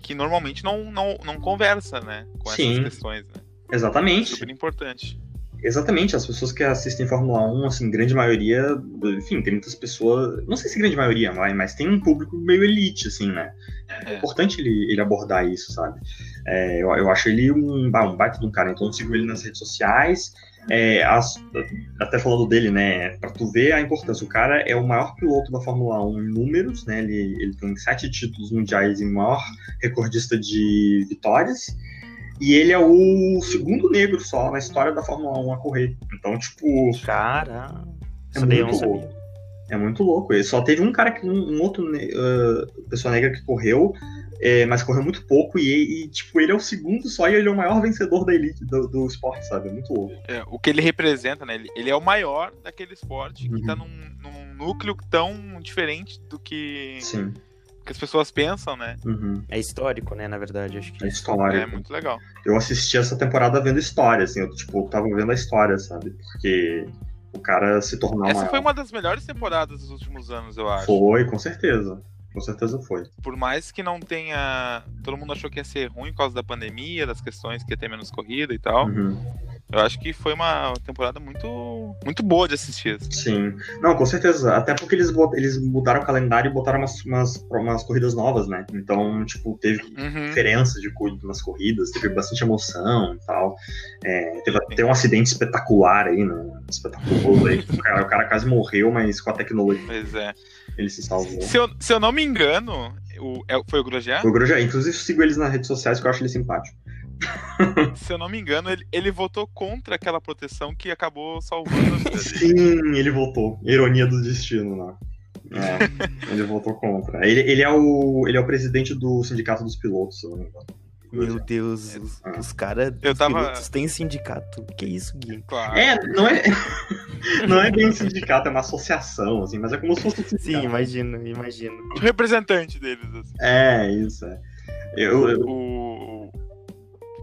que normalmente não, não, não conversa, né, com sim, essas questões, né? Exatamente. Super importante. Exatamente, as pessoas que assistem Fórmula 1, assim, grande maioria, enfim, tem muitas pessoas, não sei se grande maioria, mas tem um público meio elite, assim, né? É, é importante ele, ele abordar isso, sabe? É, eu, eu acho ele um, um baita de um cara, então eu sigo ele nas redes sociais, é, as, até falando dele, né, para tu ver a importância, o cara é o maior piloto da Fórmula 1 em números, né, ele, ele tem sete títulos mundiais e maior recordista de vitórias, e ele é o segundo negro só na história da Fórmula 1 a correr. Então, tipo. Cara. É muito louco. É muito louco. Ele só teve um cara que. Um, um outro uh, pessoa negra que correu. É, mas correu muito pouco e, e, tipo, ele é o segundo só e ele é o maior vencedor da elite do, do esporte, sabe? É muito louco. É, o que ele representa, né? Ele, ele, é o maior daquele esporte uhum. que tá num, num núcleo tão diferente do que. Sim que as pessoas pensam, né? Uhum. É histórico, né, na verdade, acho que. É histórico. É muito legal. Eu assisti essa temporada vendo história, assim, eu, tipo, tava vendo a história, sabe? Porque o cara se tornou Essa maior. foi uma das melhores temporadas dos últimos anos, eu acho. Foi, com certeza. Com certeza foi. Por mais que não tenha. Todo mundo achou que ia ser ruim por causa da pandemia, das questões que ia ter menos corrida e tal. Uhum. Eu acho que foi uma temporada muito, muito boa de assistir. Sim. Não, com certeza. Até porque eles, eles mudaram o calendário e botaram umas, umas, umas corridas novas, né? Então, tipo, teve uhum. diferença de nas corridas, teve bastante emoção e tal. É, teve até um acidente espetacular aí, né? Espetaculoso aí. O cara, o cara quase morreu, mas com a tecnologia. Pois é. Ele se salvou. Se eu, se eu não me engano, o, é, foi o Grosjean? Foi o Grosjean. Inclusive, eu sigo eles nas redes sociais porque eu acho ele simpático. Se eu não me engano, ele, ele votou contra aquela proteção que acabou salvando a vida Sim, ele votou. Ironia do destino, né? É, ele votou contra. Ele, ele, é o, ele é o presidente do sindicato dos pilotos, se eu não me engano. Meu Deus, os, ah. os caras dos tava... pilotos têm sindicato. Que isso, Gui? Claro. É, não é, não é bem um sindicato, é uma associação, assim, mas é como se fosse um sindicato. Sim, imagino, imagino. O representante deles, assim. É, isso, é. Eu, eu... O...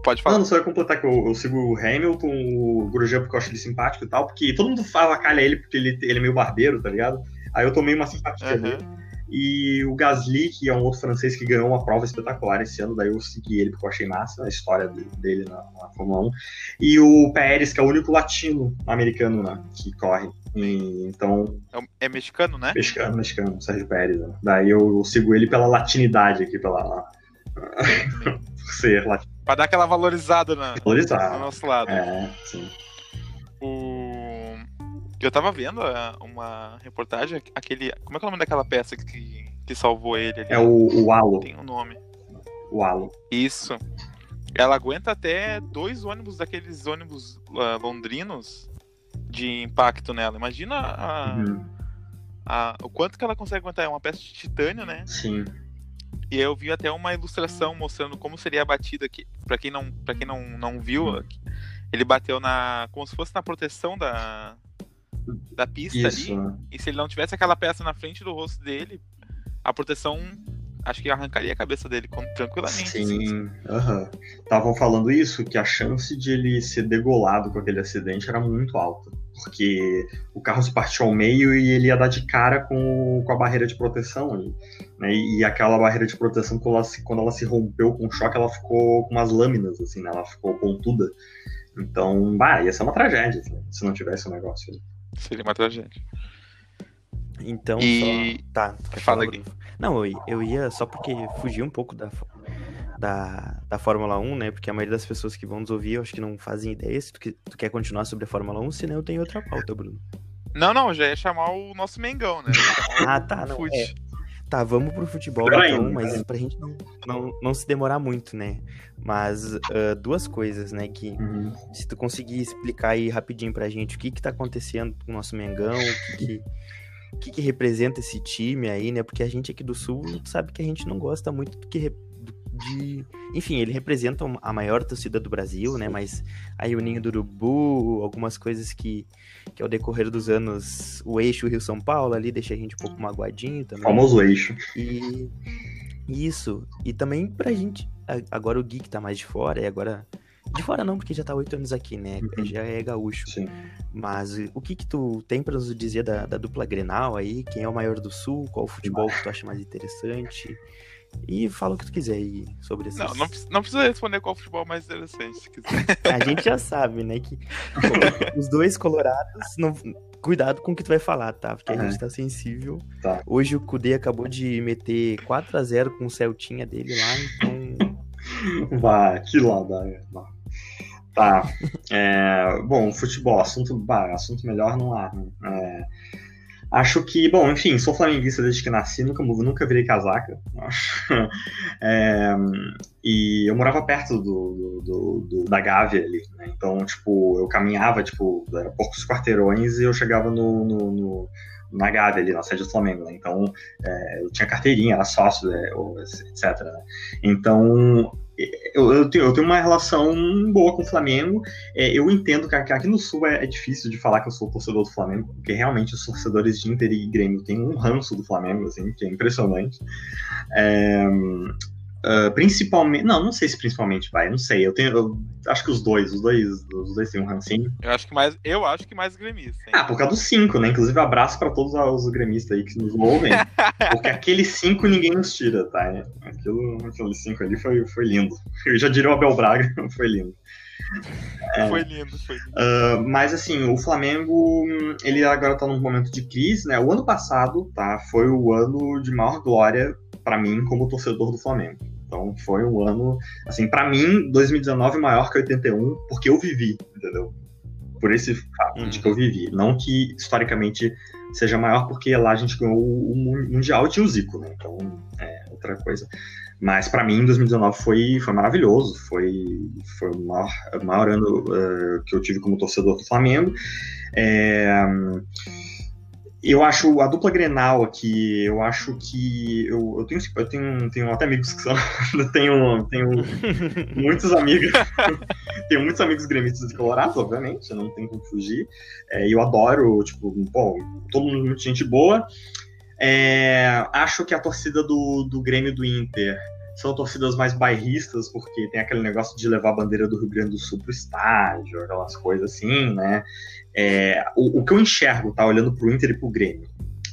Pode falar. Não, só ia completar que eu, eu, sigo o Hamilton, o Grosjean porque eu acho ele simpático e tal, porque todo mundo fala calha ele porque ele, ele é meio barbeiro, tá ligado? Aí eu tomei uma simpatia uhum. dele. E o Gasly, que é um outro francês que ganhou uma prova espetacular esse ano, daí eu segui ele porque eu achei massa a história dele na, na Fórmula 1. E o Pérez, que é o único latino americano né, que corre. E, então. É, é, mexicano, né? Mexicano, mexicano, Sérgio Pérez. Né? Daí eu, eu sigo ele pela latinidade aqui, pela. por ser latino. Pra dar aquela valorizada na, no nosso lado. É, sim. O... Eu tava vendo é, uma reportagem, aquele. Como é que é o nome daquela peça que, que salvou ele ali? É o, o Halo. Tem um nome. O Halo. Isso. Ela aguenta até dois ônibus daqueles ônibus uh, londrinos de impacto nela. Imagina a, Uhum. a- o quanto que ela consegue aguentar. É uma peça de titânio, né? Sim. E eu vi até uma ilustração mostrando como seria a batida aqui. Pra quem não, pra quem não, não viu, ele bateu na. como se fosse na proteção da. da pista Isso. ali. né? E se ele não tivesse aquela peça na frente do rosto dele, a proteção acho que arrancaria a cabeça dele com- tranquilamente. assim. Sim, aham. Estavam falando isso, que a chance de ele ser degolado com aquele acidente era muito alta. Porque o carro se partiu ao meio e ele ia dar de cara com, com a barreira de proteção ali. Né? E aquela barreira de proteção, quando ela, se, quando ela se rompeu com o choque, ela ficou com umas lâminas, assim, né? Ela ficou pontuda. Então, bah, ia ser uma tragédia assim, se não tivesse o um negócio ali. Seria uma tragédia. Então, E- só... Tá, Fala. Não, eu, eu ia só porque fugir um pouco da, da, da Fórmula 1, né? Porque a maioria das pessoas que vão nos ouvir, eu acho que não fazem ideia. Se tu, que- tu quer continuar sobre a Fórmula 1, senão eu tenho outra pauta, Bruno. Não, não, já ia chamar o nosso Mengão, né? Ah, tá, não, é. Tá, vamos pro futebol Pera então, aí, mas aí. pra gente não, não, não se demorar muito, né? Mas ah, duas coisas, né? Que Uhum. se tu conseguir explicar aí rapidinho pra gente o que que tá acontecendo com o nosso Mengão, o que que, o que que representa esse time aí, né? Porque a gente aqui do Sul sabe que a gente não gosta muito do que re- do- de... Enfim, ele representa a maior torcida do Brasil, né? Mas aí o Ninho do Urubu, algumas coisas que, que ao decorrer dos anos, o eixo Rio-São Paulo ali deixa a gente um pouco magoadinho também. Famoso eixo. E isso. E também pra gente. Agora o Gui que tá mais de fora, e agora. De fora não, porque já tá oito anos aqui, né? Uhum. Já é gaúcho. Sim. Mas o que que tu tem pra nos dizer da, da dupla Grenal aí? Quem é o maior do Sul? Qual o futebol que tu acha mais interessante? E fala o que tu quiser aí sobre isso. Não, não, precisa- não precisa responder qual futebol mais interessante, se quiser. A gente já sabe, né? Que os dois colorados. Não... Cuidado com o que tu vai falar, tá? Porque a gente tá sensível. Tá. Hoje o Kudê acabou de meter 4 a 0 com o Celtinha dele lá, então. Vai, que ladaia. Não. Tá. É, bom, futebol, assunto, bah, assunto melhor não há. né? É, acho que, bom, enfim, sou flamenguista desde que nasci, nunca, nunca virei casaca. É, e eu morava perto do, do- do- da Gávea ali, né? Então, tipo, eu caminhava, tipo, era poucos quarteirões e eu chegava no, no- no- na Gávea ali, na sede do Flamengo, né? Então, é, eu tinha carteirinha, era sócio, né? etc, né? Então, eu, eu tenho, eu tenho uma relação boa com o Flamengo. É, eu entendo que aqui no Sul é, é difícil de falar que eu sou torcedor do Flamengo, porque realmente os torcedores de Inter e Grêmio têm um ranço do Flamengo, assim, que é impressionante. É, ah, principalmente. Não, não sei se principalmente vai, não sei. Eu tenho. eu acho que os dois, os dois, os dois têm um rancinho. Eu acho que mais, eu acho que mais gremista, hein? Ah, por causa dos cinco, né? Inclusive, abraço pra todos os gremistas aí que nos ouvem. porque aqueles cinco ninguém nos tira, tá? Aquilo, aqueles cinco ali foi, foi lindo. Eu já diria o Abel Braga, foi lindo. é. Foi lindo, foi lindo. Ah, mas assim, o Flamengo, ele agora tá num momento de crise, né? O ano passado, tá? Foi o ano de maior glória pra mim como torcedor do Flamengo. Então foi um ano, assim, pra mim, 2019 maior que 81, porque eu vivi, entendeu? Por esse fato de que eu vivi. Não que historicamente seja maior, porque lá a gente ganhou o Mun- Mundial e tinha o Zico, né? Então é outra coisa. Mas pra mim, 2019 foi, foi maravilhoso. Foi, foi o maior, o maior ano eh, que eu tive como torcedor do Flamengo. É, eu acho a dupla Grenal aqui, eu acho que. Eu, eu, tenho, eu tenho, tenho até amigos que são. eu tenho, tenho muitos amigos. tenho muitos amigos gremistas de Colorado, obviamente, não tem como fugir. É, eu adoro, tipo, bom, todo mundo muito gente boa. É, acho que a torcida do, do Grêmio e do Inter são torcidas mais bairristas, porque tem aquele negócio de levar a bandeira do Rio Grande do Sul pro estádio, aquelas coisas assim, né? É, o, o que eu enxergo, tá? Olhando pro Inter e pro Grêmio.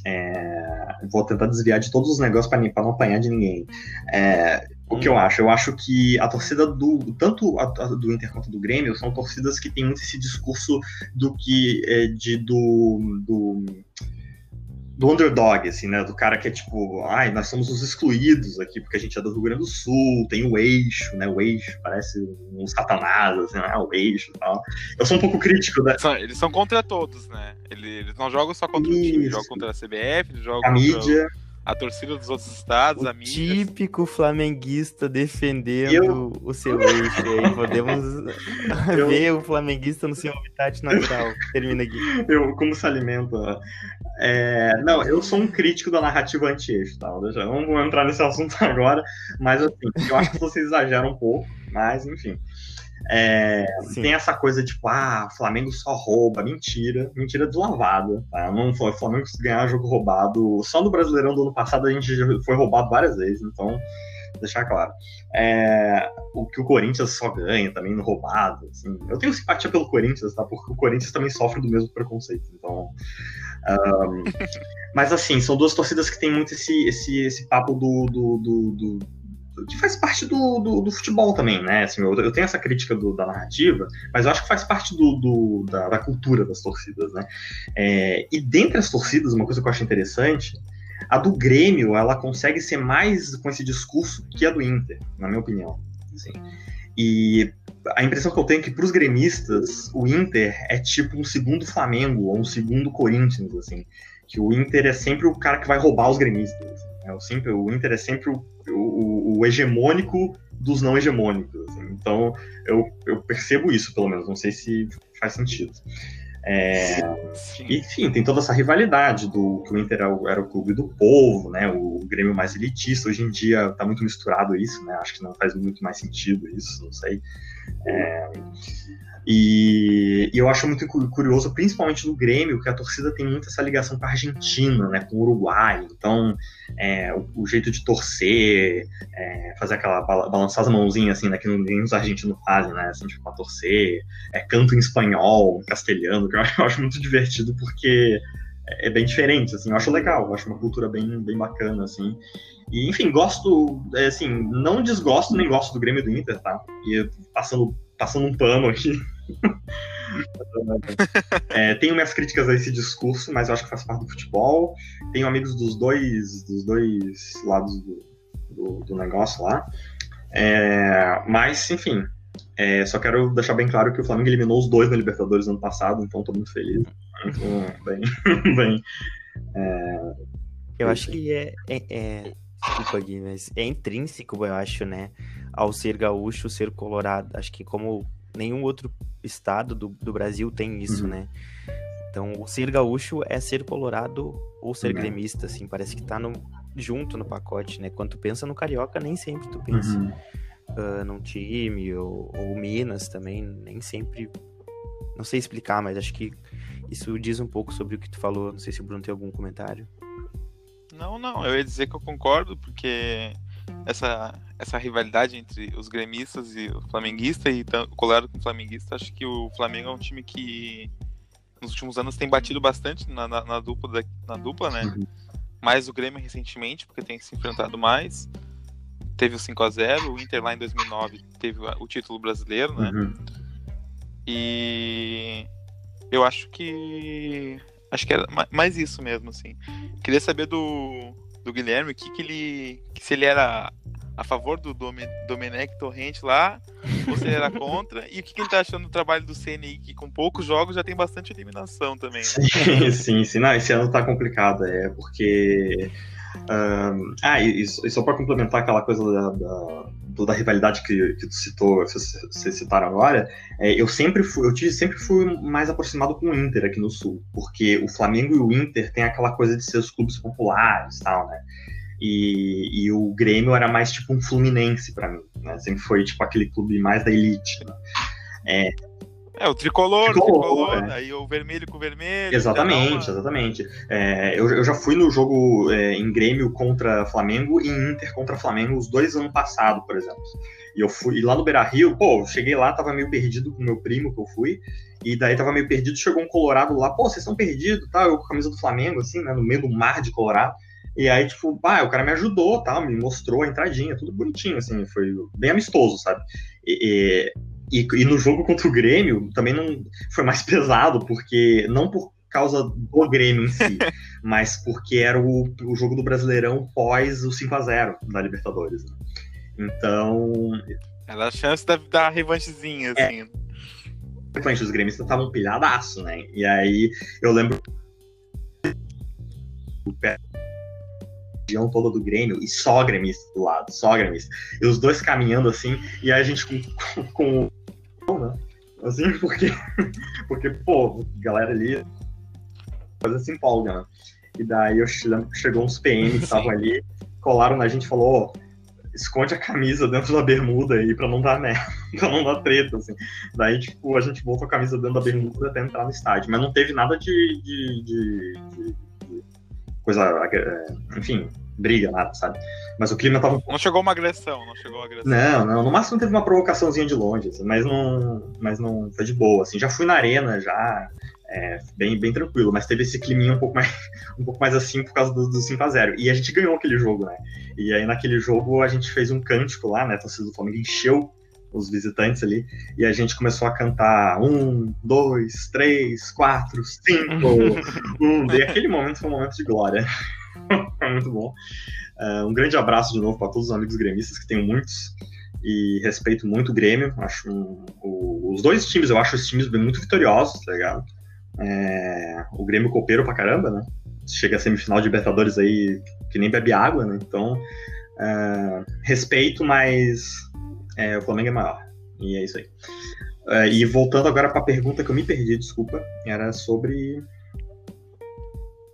É, vou tentar desviar de todos os negócios para não apanhar de ninguém. É, o que eu acho? Eu acho que a torcida do. Tanto a, a do Inter quanto do Grêmio são torcidas que têm muito esse discurso do que. É, de, do, do do underdog, assim, né? Do cara que é tipo, ai, nós somos os excluídos aqui, porque a gente é do Rio Grande do Sul, tem o eixo, né? O eixo parece um satanás, assim, né? O eixo e tal. Eu sou um pouco crítico da São- eles são contra todos, né? Eles, não jogam só contra o time, Isso. eles jogam contra a CBF, eles jogam a contra mídia. A torcida dos outros estados, a O mídia. típico flamenguista defendendo Eu- o seu eixo aí. Podemos Eu- ver o flamenguista no seu habitat natural. Termina aqui. Eu, como se alimenta. É, não, eu sou um crítico da narrativa anti-eixo, tá? Deixa, não vou entrar nesse assunto agora, mas assim, eu acho que vocês exageram um pouco, mas enfim. É, tem essa coisa tipo, ah, Flamengo só rouba. Mentira, mentira deslavada. Tá? Não foi Flamengo ganhar jogo roubado. Só no Brasileirão do ano passado a gente foi roubado várias vezes, então deixar claro. É, o que o Corinthians só ganha também no roubado. Assim. Eu tenho simpatia pelo Corinthians, tá? Porque o Corinthians também sofre do mesmo preconceito. Então. Um, mas assim, são duas torcidas que têm muito esse, esse, esse papo do, do, do, do que faz parte do, do, do, futebol também, né? Assim, eu, eu tenho essa crítica do, da narrativa, mas eu acho que faz parte do, da, da, cultura das torcidas, né? É, e dentre as torcidas, uma coisa que eu acho interessante, a do Grêmio, ela consegue ser mais com esse discurso que a do Inter, na minha opinião. Assim. E a impressão que eu tenho é que para os gremistas, o Inter é tipo um segundo Flamengo ou um segundo Corinthians, assim. Que o Inter é sempre o cara que vai roubar os gremistas. É, o, sempre, o Inter é sempre o, o, o hegemônico dos não hegemônicos. Assim. Então, eu, eu percebo isso, pelo menos. Não sei se faz sentido. É, enfim, tem toda essa rivalidade do que o Inter era o, era o, clube do povo, né? O Grêmio mais elitista. Hoje em dia está muito misturado isso, né? Acho que não faz muito mais sentido isso, não sei. É, e, e, eu acho muito curioso, principalmente no Grêmio, que a torcida tem muito essa ligação com a Argentina, né, com o Uruguai. Então, é, o, o, jeito de torcer, é, fazer aquela balançar as mãozinhas assim, né, que nem os argentinos fazem, né, assim, tipo, pra torcer, é, canto em espanhol, em castelhano, que eu acho, muito divertido porque é, é bem diferente, assim, eu acho legal, eu acho uma cultura bem, bem bacana, assim. E, enfim, gosto, é, assim, não desgosto nem gosto do Grêmio do Inter, tá? E passando passando um pano aqui. é, tenho minhas críticas a esse discurso, mas eu acho que faz parte do futebol. Tenho amigos dos dois, dos dois lados do, do, do negócio lá. É, mas, enfim, é, só quero deixar bem claro que o Flamengo eliminou os dois na Libertadores no ano passado, então estou muito feliz. Então, bem, bem é, eu acho que é, é, é, Desculpa, Gui, mas é intrínseco, eu acho, né? Ao ser gaúcho, ser colorado. Acho que como nenhum outro estado do, do Brasil tem isso, uhum. né? Então, o ser gaúcho é ser colorado ou ser uhum. gremista, assim. Parece que tá no, junto no pacote, né? Quando tu pensa no Carioca, nem sempre tu pensa uhum. uh, num time, ou, ou Minas também, nem sempre... Não sei explicar, mas acho que isso diz um pouco sobre o que tu falou. Não sei se o Bruno tem algum comentário. Não, não, eu ia dizer que eu concordo, porque essa, essa rivalidade entre os gremistas e o flamenguista e o Colorado com o flamenguista, acho que o Flamengo é um time que nos últimos anos tem batido bastante na, na, na dupla, da, na dupla, né? Uhum. Mais o Grêmio recentemente, porque tem se enfrentado mais. Teve o 5 a 0 o Inter lá em 2009 teve o título brasileiro, né? Uhum. E eu acho que Acho que era mais isso mesmo, assim. Queria saber do, do Guilherme que, que ele. Que se ele era a favor do Domenech Torrente lá, ou se ele era contra, e o que, que ele tá achando do trabalho do CNI, que com poucos jogos já tem bastante eliminação também. Sim, sim, sim. Não, esse ano tá complicado, é porque um, ah, e, e só para complementar aquela coisa da, da, da rivalidade que, que tu citou, vocês citaram agora, é, eu sempre fui, eu sempre fui mais aproximado com o Inter aqui no Sul, porque o Flamengo e o Inter tem aquela coisa de ser os clubes populares e tal, né? E, e o Grêmio era mais tipo um Fluminense para mim, né? Sempre foi tipo aquele clube mais da elite. Né? É, é, o tricolor, tricolor, o tricolor é. aí o vermelho com o vermelho. Exatamente, exatamente. É, eu, eu já fui no jogo é, em Grêmio contra Flamengo e Inter contra Flamengo os dois anos passados, por exemplo. E eu fui e lá no Beira Rio, pô, cheguei lá, tava meio perdido com meu primo que eu fui, e daí tava meio perdido, chegou um Colorado lá, pô, vocês estão perdidos, tá? Eu com a camisa do Flamengo, assim, né, no meio do mar de Colorado. E aí, tipo, pá, o cara me ajudou, tá? Me mostrou a entradinha, tudo bonitinho, assim, foi bem amistoso, sabe? E, e, e, no jogo contra o Grêmio também não foi mais pesado, porque não por causa do Grêmio em si, mas porque era o, o jogo do Brasileirão pós o 5 a 0 da Libertadores. Né? Então. Era a chance da, da revanchezinha, é. assim. Os gremistas estavam pilhadaço, né? E aí eu lembro o pé região toda do Grêmio e só gremista do lado, só gremista. E os dois caminhando assim, e aí a gente com, com, né? Assim, porque, porque, pô, galera ali coisa se empolga, né? E daí eu chegou uns PM que estavam ali, colaram na gente e falou, oh, esconde a camisa dentro da bermuda aí pra não dar merda, pra não dar treta, assim. Daí, tipo, a gente botou a camisa dentro da bermuda até entrar no estádio, mas não teve nada de, de, de, de coisa, é, enfim, briga, nada, sabe? Mas o clima tava. Não chegou uma agressão, não chegou uma agressão. Não, não. No máximo teve uma provocaçãozinha de longe, assim, mas não. Mas não foi de boa. Assim, já fui na arena, já. É, bem, bem tranquilo, mas teve esse climinha um pouco mais, um pouco mais assim por causa do, do 5x0. E a gente ganhou aquele jogo, né? E aí naquele jogo a gente fez um cântico lá, né? A torcida do Flamengo encheu os visitantes ali, e a gente começou a cantar um, dois, três, quatro, cinco, um. E aquele momento foi um momento de glória. Foi muito bom. Uh, um grande abraço de novo para todos os amigos gremistas, que tenho muitos, e respeito muito o Grêmio. Acho um, o, os dois times, eu acho os times muito vitoriosos, tá ligado? É, o Grêmio copeiro pra caramba, né? Chega a semifinal de Libertadores aí que nem bebe água, né? Então, uh, respeito, mas é, o Flamengo é maior. E é isso aí. E voltando agora para a pergunta que eu me perdi, desculpa, era sobre.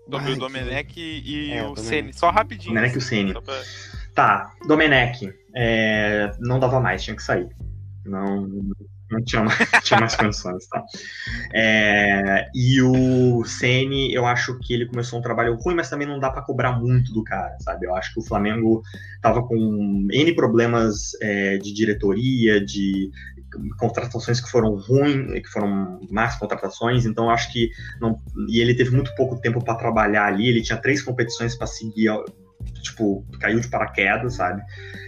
Sobre o Domenech e é, o Ceni. Só rapidinho. Domenech e o Ceni. Pra... Tá, Domenech. É, não dava mais, tinha que sair. Não, não tinha mais, tinha mais condições, tá? É, e o Ceni, eu acho que ele começou um trabalho ruim, mas também não dá para cobrar muito do cara, sabe? Eu acho que o Flamengo tava com N problemas é, de diretoria, de contratações que foram ruins, que foram más contratações, então acho que não, e ele teve muito pouco tempo para trabalhar ali, ele tinha três competições para seguir tipo, caiu de paraquedas, sabe?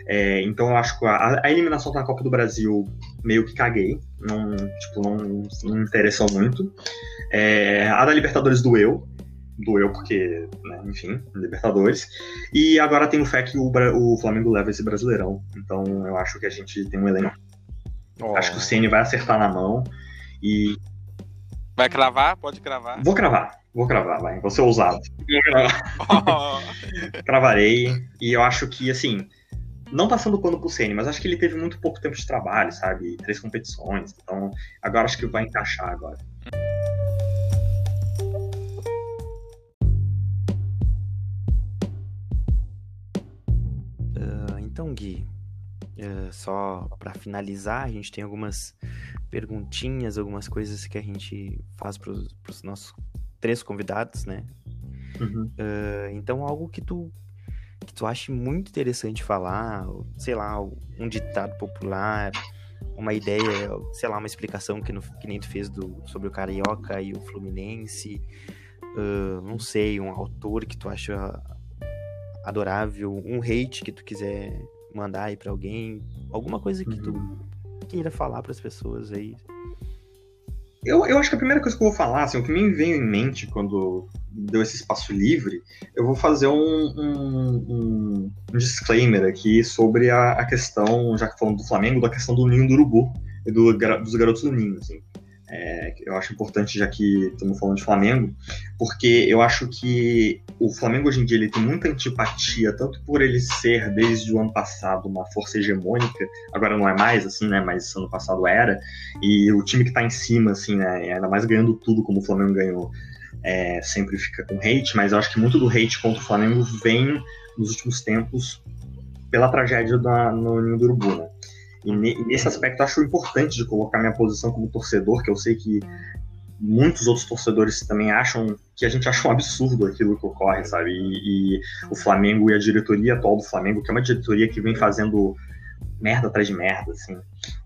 É, então eu acho que a, a, eliminação da Copa do Brasil meio que caguei, não, tipo, não, não interessou muito. É, a da Libertadores doeu, doeu porque, né, enfim, Libertadores. E agora tenho fé que o, o Flamengo leva esse Brasileirão, então eu acho que a gente tem um elenco. Oh. Acho que o Ceni vai acertar na mão e Vai cravar? Pode cravar? Vou cravar. Vou cravar, vai. Vou ser ousado. Vou cravar. Oh. Cravarei. E eu acho que, assim, não passando pano pro Ceni, mas acho que ele teve muito pouco tempo de trabalho, sabe? Três competições. Então, agora acho que vai encaixar agora. Uh, então, Gui, uh, só para finalizar, a gente tem algumas perguntinhas, algumas coisas que a gente faz para os nossos três convidados, né? Uhum. Uh, então, algo que tu, que tu ache muito interessante falar, sei lá, um ditado popular, uma ideia, sei lá, uma explicação que, no, que nem tu fez do, sobre o Carioca e o Fluminense, uh, não sei, um autor que tu acha adorável, um hate que tu quiser mandar aí para alguém, alguma coisa que tu uhum queira falar para as pessoas aí? Eu, eu acho que a primeira coisa que eu vou falar, assim, o que me veio em mente quando deu esse espaço livre, eu vou fazer um, um, um, um disclaimer aqui sobre a, a, questão, já que falando do Flamengo, da questão do ninho do urubu e do, dos garotos do ninho, assim. É, eu acho importante, já que estamos falando de Flamengo, porque eu acho que o Flamengo hoje em dia ele tem muita antipatia, tanto por ele ser, desde o ano passado, uma força hegemônica, agora não é mais, assim, né, mas ano passado era, e o time que está em cima, assim, né, ainda mais ganhando tudo como o Flamengo ganhou, é, sempre fica com hate, mas eu acho que muito do hate contra o Flamengo vem nos últimos tempos pela tragédia da, no Ninho do Urubu, né. E, nesse aspecto acho importante de colocar minha posição como torcedor, que eu sei que muitos outros torcedores também acham que a gente acha um absurdo aquilo que ocorre, sabe? E, e, o Flamengo e a diretoria atual do Flamengo, que é uma diretoria que vem fazendo merda atrás de merda, assim.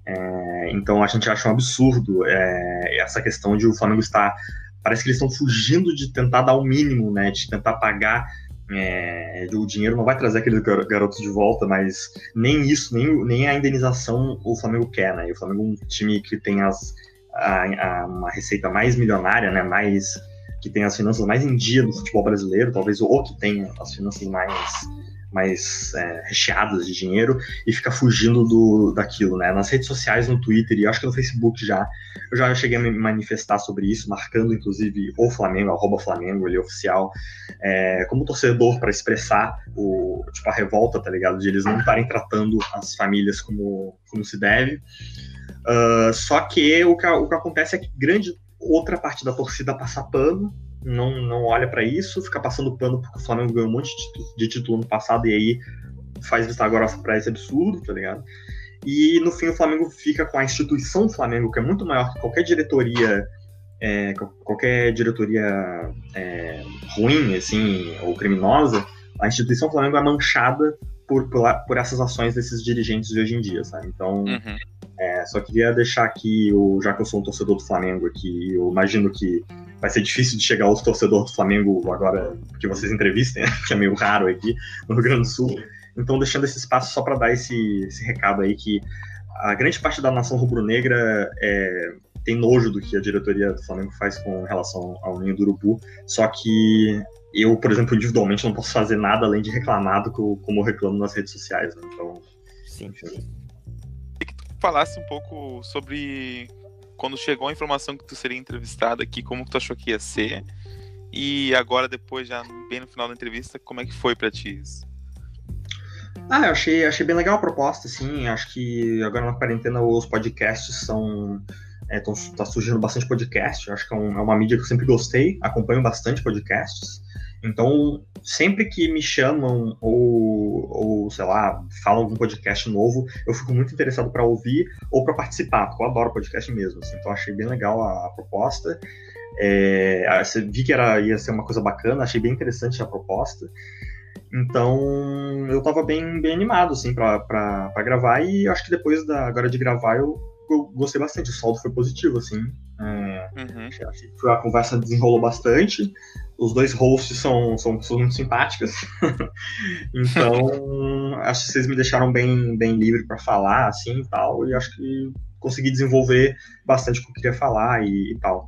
É, então a gente acha um absurdo é, essa questão de o Flamengo estar. Parece que eles estão fugindo de tentar dar o mínimo, né? De tentar pagar é, o dinheiro não vai trazer aqueles garotos de volta, mas nem isso, nem, nem a indenização o Flamengo quer, né? E o Flamengo é um time que tem as, a, a, uma receita mais milionária, né? Mais que tem as finanças mais em dia do futebol brasileiro, talvez o que tenha as finanças mais mais é, recheadas de dinheiro e fica fugindo do, daquilo, né? Nas redes sociais, no Twitter e acho que no Facebook já, eu já cheguei a me manifestar sobre isso, marcando inclusive o Flamengo, arroba Flamengo, ele oficial, é, como torcedor para expressar o, tipo, a revolta, tá ligado? De eles não estarem tratando as famílias como, como se deve. Uh, só que o, que o que acontece é que grande outra parte da torcida passa pano não, não olha para isso, fica passando pano porque o Flamengo ganhou um monte de título, de título no passado e aí faz vista grossa para esse absurdo, tá ligado? E no fim o Flamengo fica com a instituição Flamengo, que é muito maior que qualquer diretoria, é, qualquer diretoria é, ruim, assim, ou criminosa, a instituição Flamengo é manchada por, por, por essas ações desses dirigentes de hoje em dia, sabe? Então, Uhum. É, só queria deixar aqui, o, já que eu sou um torcedor do Flamengo aqui, eu imagino que vai ser difícil de chegar outro torcedor do Flamengo agora que vocês entrevistem, né? que é meio raro aqui no Rio Grande do Sul. Então, deixando esse espaço só para dar esse, esse recado aí que a grande parte da nação rubro-negra é, tem nojo do que a diretoria do Flamengo faz com relação ao Ninho do Urubu, só que eu, por exemplo, individualmente não posso fazer nada além de reclamar do que eu- como eu reclamo nas redes sociais, né? Então, Sim. enfim. Falasse um pouco sobre quando chegou a informação que tu seria entrevistado aqui, como tu achou que ia ser. E agora, depois, já bem no final da entrevista, como é que foi pra ti isso? Ah, eu achei, achei bem legal a proposta, assim. Acho que agora na quarentena os podcasts são. É, tão, tá surgindo bastante podcast. Acho que é, um- é uma mídia que eu sempre gostei. Acompanho bastante podcasts. Então, sempre que me chamam ou, ou sei lá, falam algum podcast novo, eu fico muito interessado para ouvir ou para participar, porque eu adoro podcast mesmo. assim. Então, achei bem legal a, a proposta. É, vi que era, ia ser uma coisa bacana, achei bem interessante a proposta. Então, eu tava bem, bem animado, assim, pra gravar, e acho que depois da, agora de gravar eu, eu gostei bastante, o saldo foi positivo, assim. É, Uhum. a conversa desenrolou bastante, os dois hosts são, são pessoas muito simpáticas, então acho que vocês me deixaram bem, bem livre pra falar, assim, e tal, e acho que consegui desenvolver bastante o que eu queria falar e, e tal.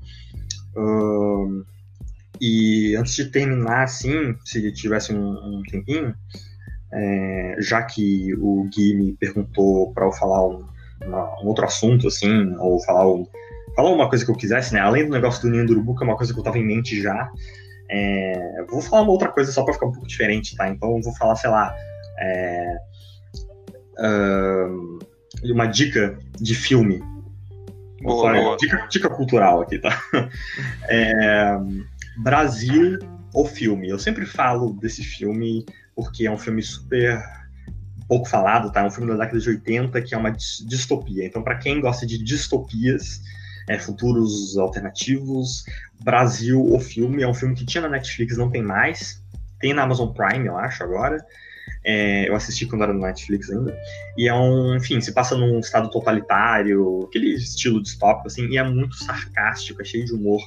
E antes de terminar, assim, se tivesse um, um tempinho, é, já que o Gui me perguntou para eu falar um, um outro assunto, assim, ou falar, um, falar uma coisa que eu quisesse, né? Além do negócio do Ninho do Urubu, que é uma coisa que eu tava em mente já, é, vou falar uma outra coisa só para ficar um pouco diferente, tá? Então eu vou falar, sei lá, é, uma dica de filme. Vou Boa, falar, boa. Dica, dica cultural aqui, tá? É, Brasil, o filme. Eu sempre falo desse filme porque é um filme super pouco falado, tá? É um filme da década de 80 que é uma dis- distopia. Então, para quem gosta de distopias, é, futuros alternativos, Brasil, o filme é um filme que tinha na Netflix, não tem mais. Tem na Amazon Prime, eu acho, agora. É, eu assisti quando era no Netflix ainda. E é um, enfim, se passa num estado totalitário, aquele estilo distópico, assim, e é muito sarcástico, é cheio de humor,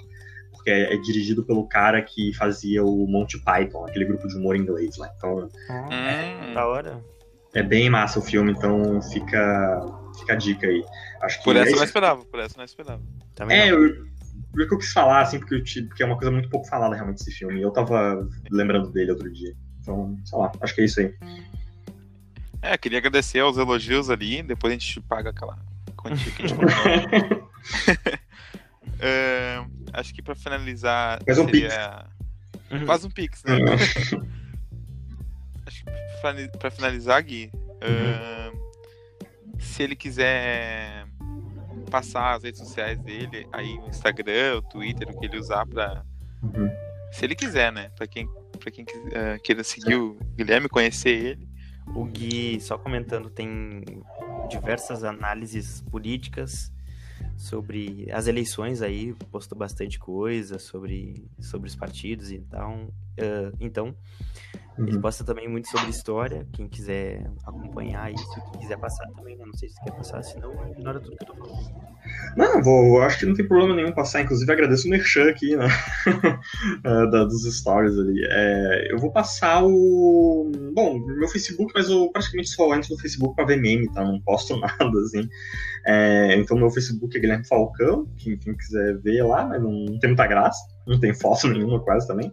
porque é, é dirigido pelo cara que fazia o Monty Python, aquele grupo de humor inglês lá. Então, Hum, Da hora. É bem massa o filme, então fica, fica a dica aí. Acho que por é essa eu isso. não esperava, por essa eu não esperava. Também É, não. eu, por que eu quis falar, assim, porque, eu te- porque é uma coisa muito pouco falada realmente esse filme. Eu tava lembrando dele outro dia. Então, sei lá, acho que é isso aí. É, queria agradecer aos elogios ali, depois a gente paga aquela quantia que a gente. É, acho que pra finalizar. Faz um seria... Uhum. Faz um pix, né? Pra finalizar, Gui, ahn, se ele quiser passar as redes sociais dele, aí o Instagram, o Twitter, o que ele usar pra. Uhum. Se ele quiser, né? Pra quem, pra quem ah, queira seguir o Guilherme, conhecer ele. O Gui, só comentando, tem diversas análises políticas sobre as eleições aí, postou bastante coisa sobre, sobre os partidos e tal. eh, então, ele Uhum. posta também muito sobre história, quem quiser acompanhar isso, quem quiser passar também, né? Não sei se quer passar, senão ignora tudo que eu tô falando. Não, vou, acho que não tem problema nenhum passar. Inclusive, agradeço o Merchan aqui, né? É, da- dos stories ali. É, eu vou passar o. Bom, meu Facebook, mas eu praticamente só entro no Facebook pra ver meme, tá? Não posto nada, assim. É, então, meu Facebook é Guilherme Falcão, quem, quem quiser ver lá, mas não, não tem muita graça. Não tem foto nenhuma, quase também.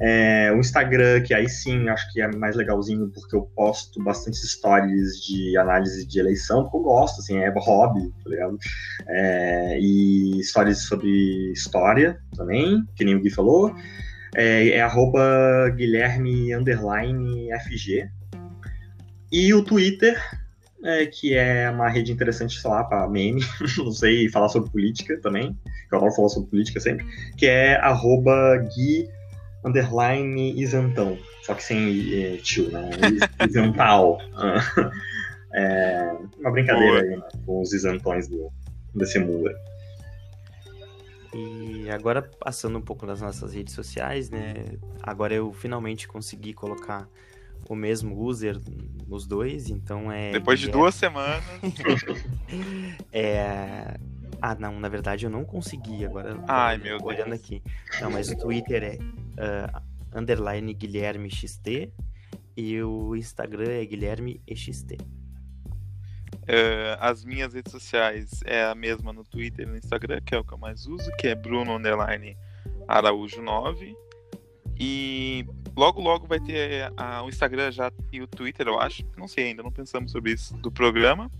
É, o Instagram, que aí sim acho que é mais legalzinho, porque eu posto bastante stories de análise de eleição, porque eu gosto, assim, é hobby, tá ligado? É, e stories sobre história também, que nem o Gui falou. É, é arroba Guilherme FG. E o Twitter, é, que é uma rede interessante, sei lá, para meme, não sei, falar sobre política também, que eu adoro falar sobre política sempre, que é arroba Gui underline isentão, só que sem é, tio, né? Is- Isental. É uma brincadeira Boa. aí, né, com os isentões do, desse mundo. E agora, passando um pouco nas nossas redes sociais, né? Agora eu finalmente consegui colocar o mesmo user nos dois, então é. Depois de Guilherme... duas semanas. é. Ah, não, na verdade eu não consegui agora. Ai, meu Deus. Olhando aqui. Não, mas o Twitter é uh, underline Guilherme XT e o Instagram é Guilherme EXT. Uh, as minhas redes sociais é a mesma no Twitter e no Instagram, que é o que eu mais uso, que é Bruno Underline Araújo 9. E logo logo vai ter a, o Instagram já e o Twitter, eu acho. Não sei ainda, não pensamos sobre isso do programa.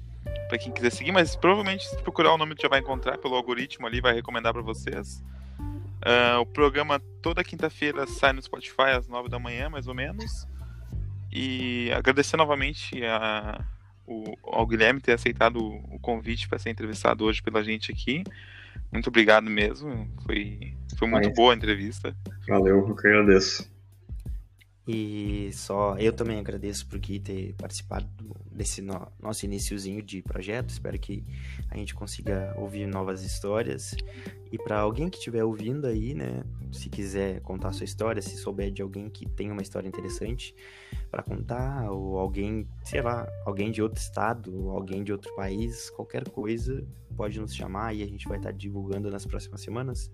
Para quem quiser seguir, mas provavelmente se procurar o nome já vai encontrar pelo algoritmo ali, vai recomendar para vocês. Uh, o programa toda quinta-feira sai no Spotify às nove da manhã, mais ou menos. E agradecer novamente a, o, ao Guilherme ter aceitado o, convite para ser entrevistado hoje pela gente aqui. Muito obrigado mesmo. Foi, foi muito boa a entrevista. Valeu, eu que agradeço. E só eu também agradeço por ter participado desse no, nosso iníciozinho de projeto. Espero que a gente consiga ouvir novas histórias. E para alguém que estiver ouvindo aí, né, se quiser contar sua história, se souber de alguém que tem uma história interessante para contar, ou alguém, sei lá, alguém de outro estado, alguém de outro país, qualquer coisa, pode nos chamar e a gente vai estar divulgando nas próximas semanas.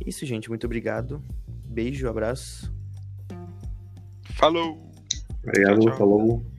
É isso, gente. Muito obrigado. Beijo, abraço. Falou! Obrigado, tchau, tchau. falou.